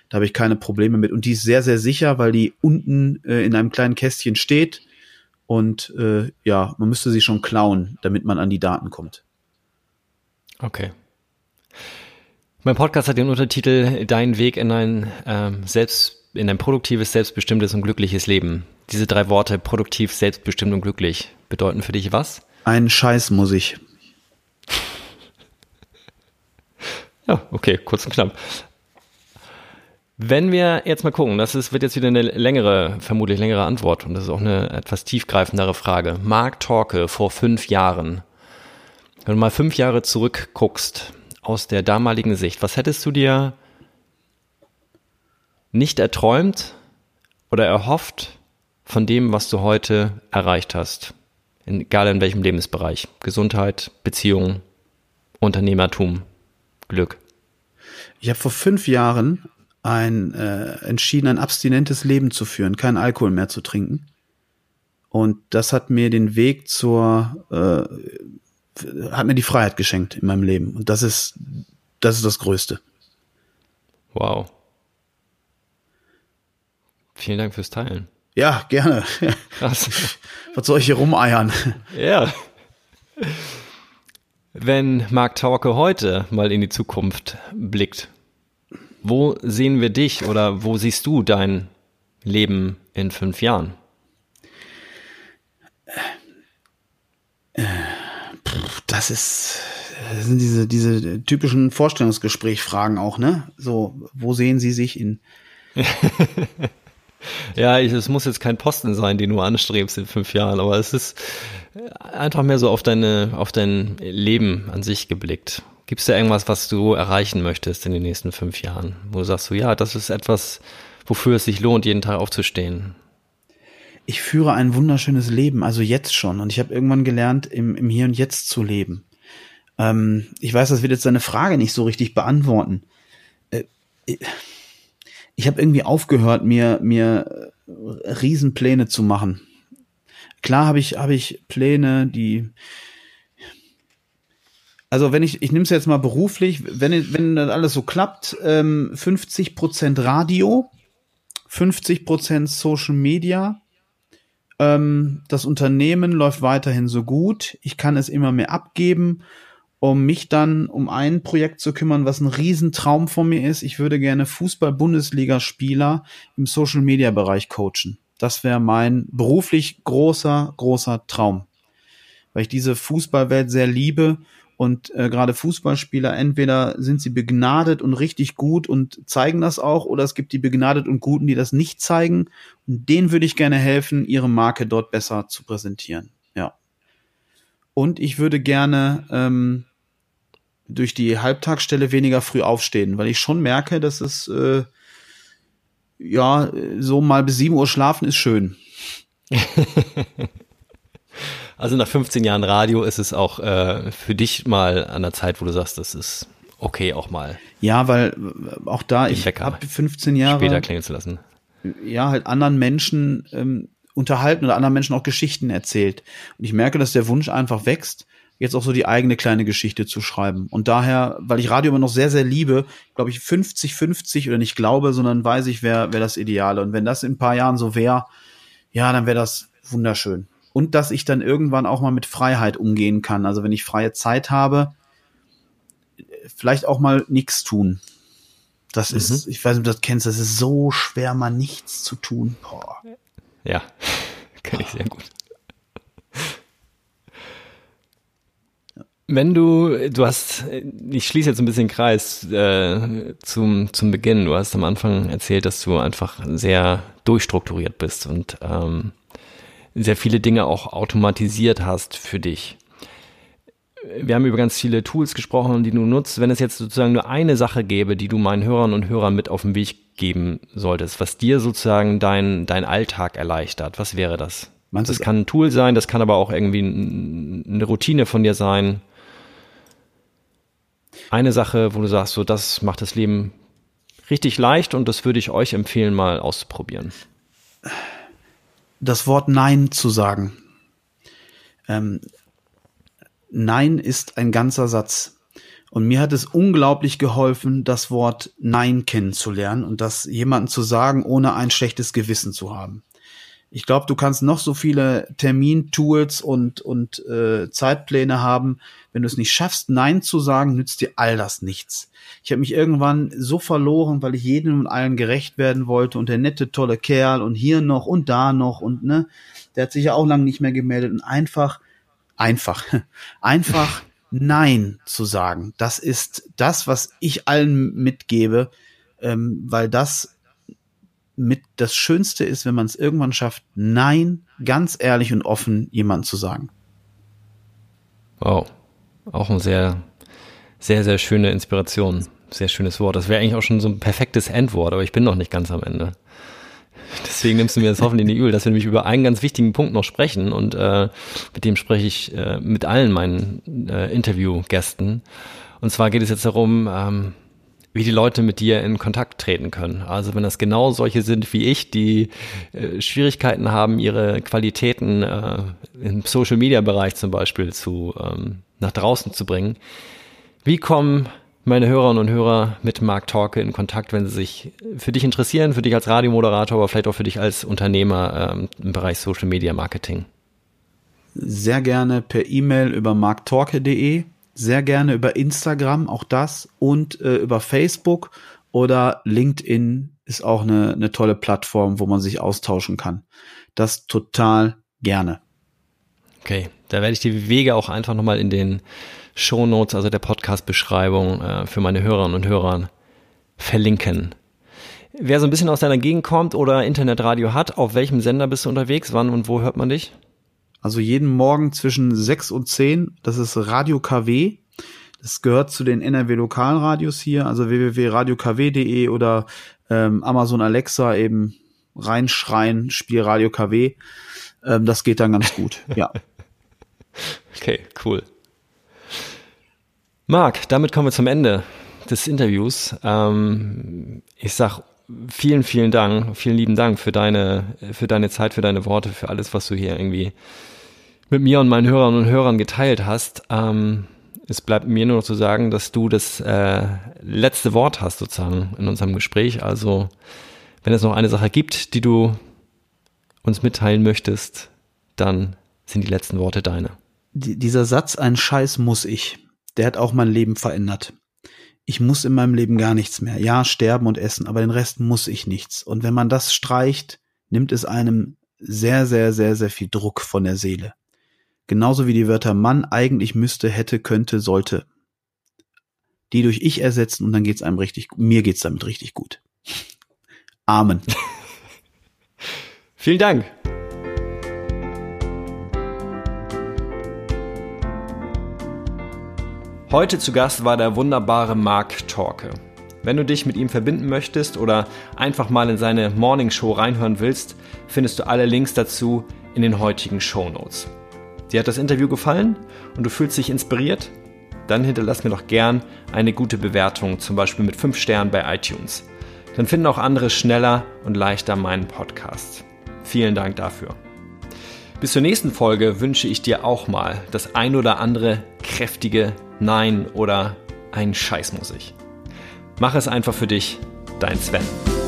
da habe ich keine Probleme mit. Und die ist sehr, sehr sicher, weil die unten äh, in einem kleinen Kästchen steht. Und äh, ja, man müsste sie schon klauen, damit man an die Daten kommt. Okay. Mein Podcast hat den Untertitel Dein Weg in ein ähm, selbst in ein produktives, selbstbestimmtes und glückliches Leben. Diese drei Worte produktiv, selbstbestimmt und glücklich bedeuten für dich was? Ein Scheiß muss ich. Ja, okay, kurz und knapp. Wenn wir jetzt mal gucken, das ist, wird jetzt wieder eine längere, vermutlich längere Antwort und das ist auch eine etwas tiefgreifendere Frage. Mark Torke vor fünf Jahren. Wenn du mal fünf Jahre zurückguckst aus der damaligen Sicht, was hättest du dir nicht erträumt oder erhofft von dem, was du heute erreicht hast? egal in welchem Lebensbereich. Gesundheit, Beziehungen, Unternehmertum. Glück? Ich habe vor fünf Jahren ein äh, entschieden, ein abstinentes Leben zu führen, keinen Alkohol mehr zu trinken. Und das hat mir den Weg zur, äh, hat mir die Freiheit geschenkt in meinem Leben. Und das ist, das ist das Größte. Wow. Vielen Dank fürs Teilen. Ja, gerne. Krass. Was soll ich hier rumeiern? Ja. Wenn Mark Tauke heute mal in die Zukunft blickt, wo sehen wir dich oder wo siehst du dein Leben in fünf Jahren? Das ist, das sind diese, diese typischen Vorstellungsgesprächfragen auch, ne? So, wo sehen Sie sich in Ja, ich, es muss jetzt kein Posten sein, den du anstrebst in fünf Jahren, aber es ist einfach mehr so auf deine, auf dein Leben an sich geblickt. Gibt es da irgendwas, was du erreichen möchtest in den nächsten fünf Jahren? Wo sagst du, ja, das ist etwas, wofür es sich lohnt, jeden Tag aufzustehen? Ich führe ein wunderschönes Leben, also jetzt schon. Und ich habe irgendwann gelernt, im, im Hier und Jetzt zu leben. Ähm, ich weiß, das wird jetzt deine Frage nicht so richtig beantworten. Äh, ich habe irgendwie aufgehört, mir mir Riesenpläne zu machen. Klar habe ich habe ich Pläne, die also wenn ich ich nehme es jetzt mal beruflich, wenn wenn das alles so klappt, ähm, 50 Prozent Radio, 50 Prozent Social Media, ähm, das Unternehmen läuft weiterhin so gut, ich kann es immer mehr abgeben um mich dann um ein Projekt zu kümmern, was ein Riesentraum von mir ist. Ich würde gerne Fußball-Bundesliga-Spieler im Social-Media-Bereich coachen. Das wäre mein beruflich großer, großer Traum. Weil ich diese Fußballwelt sehr liebe Und äh, gerade Fußballspieler, entweder sind sie begnadet und richtig gut und zeigen das auch, oder es gibt die begnadet und Guten, die das nicht zeigen. Und denen würde ich gerne helfen, ihre Marke dort besser zu präsentieren. Ja. Und ich würde gerne ähm, durch die Halbtagsstelle weniger früh aufstehen, weil ich schon merke, dass es äh, ja so mal bis 7 Uhr schlafen ist schön. Also nach 15 Jahren Radio ist es auch äh, für dich mal an der Zeit, wo du sagst, das ist okay auch mal. Ja, weil äh, auch da, ich habe 15 Jahre später klingen zu lassen. Ja, halt anderen Menschen ähm, unterhalten oder anderen Menschen auch Geschichten erzählt. Und ich merke, dass der Wunsch einfach wächst, jetzt auch so die eigene kleine Geschichte zu schreiben. Und daher, weil ich Radio immer noch sehr, sehr liebe, glaube ich 50-50 oder nicht glaube, sondern weiß ich, wer, wer das Ideale. Und wenn das in ein paar Jahren so wäre, ja, dann wäre das wunderschön und dass ich dann irgendwann auch mal mit Freiheit umgehen kann. Also wenn ich freie Zeit habe, vielleicht auch mal nichts tun. Das mhm. ist, ich weiß nicht, ob du das kennst, das ist so schwer, mal nichts zu tun. Boah. Ja, kenne ich sehr gut. Wenn du, du hast, ich schließe jetzt ein bisschen Kreis äh, zum, zum Beginn. Du hast am Anfang erzählt, dass du einfach sehr durchstrukturiert bist und ähm, sehr viele Dinge auch automatisiert hast für dich. Wir haben über ganz viele Tools gesprochen, die du nutzt. Wenn es jetzt sozusagen nur eine Sache gäbe, die du meinen Hörern und Hörern mit auf den Weg geben solltest, was dir sozusagen dein, dein Alltag erleichtert, was wäre das? Meinst das kann ein Tool sein, das kann aber auch irgendwie eine Routine von dir sein. Eine Sache, wo du sagst, so das macht das Leben richtig leicht und das würde ich euch empfehlen, mal auszuprobieren das Wort Nein zu sagen. Ähm, Nein ist ein ganzer Satz. Und mir hat es unglaublich geholfen, das Wort Nein kennenzulernen und das jemanden zu sagen, ohne ein schlechtes Gewissen zu haben. Ich glaube, du kannst noch so viele Termintools und, und äh, Zeitpläne haben. Wenn du es nicht schaffst, Nein zu sagen, nützt dir all das nichts. Ich habe mich irgendwann so verloren, weil ich jedem und allen gerecht werden wollte und der nette, tolle Kerl und hier noch und da noch und ne, der hat sich ja auch lange nicht mehr gemeldet und einfach, einfach, einfach Nein zu sagen. Das ist das, was ich allen mitgebe, ähm, weil das mit das Schönste ist, wenn man es irgendwann schafft, Nein, ganz ehrlich und offen jemandem zu sagen. Wow. Auch eine sehr, sehr, sehr schöne Inspiration. Sehr schönes Wort. Das wäre eigentlich auch schon so ein perfektes Endwort, aber ich bin noch nicht ganz am Ende. Deswegen nimmst du mir das hoffentlich nicht übel, dass wir nämlich über einen ganz wichtigen Punkt noch sprechen und äh, mit dem spreche ich äh, mit allen meinen äh, Interviewgästen. Und zwar geht es jetzt darum, ähm, wie die Leute mit dir in Kontakt treten können. Also wenn das genau solche sind wie ich, die äh, Schwierigkeiten haben, ihre Qualitäten äh, im Social-Media-Bereich zum Beispiel zu ähm, nach draußen zu bringen. Wie kommen meine Hörerinnen und Hörer mit Mark Torke in Kontakt, wenn sie sich für dich interessieren, für dich als Radiomoderator, aber vielleicht auch für dich als Unternehmer ähm, im Bereich Social Media Marketing? Sehr gerne per E-Mail über marktorke.de sehr gerne über Instagram, auch das, und äh, über Facebook oder LinkedIn ist auch eine, eine tolle Plattform, wo man sich austauschen kann. Das total gerne. Okay, da werde ich die Wege auch einfach nochmal in den Show Notes, also der Podcast-Beschreibung äh, für meine Hörerinnen und Hörer verlinken. Wer so ein bisschen aus deiner Gegend kommt oder Internetradio hat, auf welchem Sender bist du unterwegs? Wann und wo hört man dich? Also jeden Morgen zwischen 6 und 10, das ist Radio KW. Das gehört zu den NRW Lokalradios hier, also www.radiokw.de oder ähm, Amazon Alexa eben reinschreien, Spiel Radio KW. Ähm, das geht dann ganz gut, ja. Okay, cool. Marc, damit kommen wir zum Ende des Interviews. Ähm, ich sag vielen, vielen Dank, vielen lieben Dank für deine, für deine Zeit, für deine Worte, für alles, was du hier irgendwie mit mir und meinen Hörern und Hörern geteilt hast. Ähm, es bleibt mir nur noch zu sagen, dass du das äh, letzte Wort hast sozusagen in unserem Gespräch. Also wenn es noch eine Sache gibt, die du uns mitteilen möchtest, dann sind die letzten Worte deine. Die, dieser Satz, ein Scheiß muss ich, der hat auch mein Leben verändert. Ich muss in meinem Leben gar nichts mehr. Ja, sterben und essen, aber den Rest muss ich nichts. Und wenn man das streicht, nimmt es einem sehr, sehr, sehr, sehr viel Druck von der Seele Genauso wie die Wörter Mann eigentlich müsste, hätte, könnte, sollte. Die durch ich ersetzen und dann geht's einem richtig, mir geht's damit richtig gut. Amen. Vielen Dank. Heute zu Gast war der wunderbare Mark Torke. Wenn du dich mit ihm verbinden möchtest oder einfach mal in seine Morning Show reinhören willst, findest du alle Links dazu in den heutigen Show Notes. Dir hat das Interview gefallen und du fühlst dich inspiriert? Dann hinterlass mir doch gern eine gute Bewertung, zum Beispiel mit 5 Sternen bei iTunes. Dann finden auch andere schneller und leichter meinen Podcast. Vielen Dank dafür. Bis zur nächsten Folge wünsche ich dir auch mal das ein oder andere kräftige Nein oder ein Scheiß muss ich. Mach es einfach für dich, dein Sven.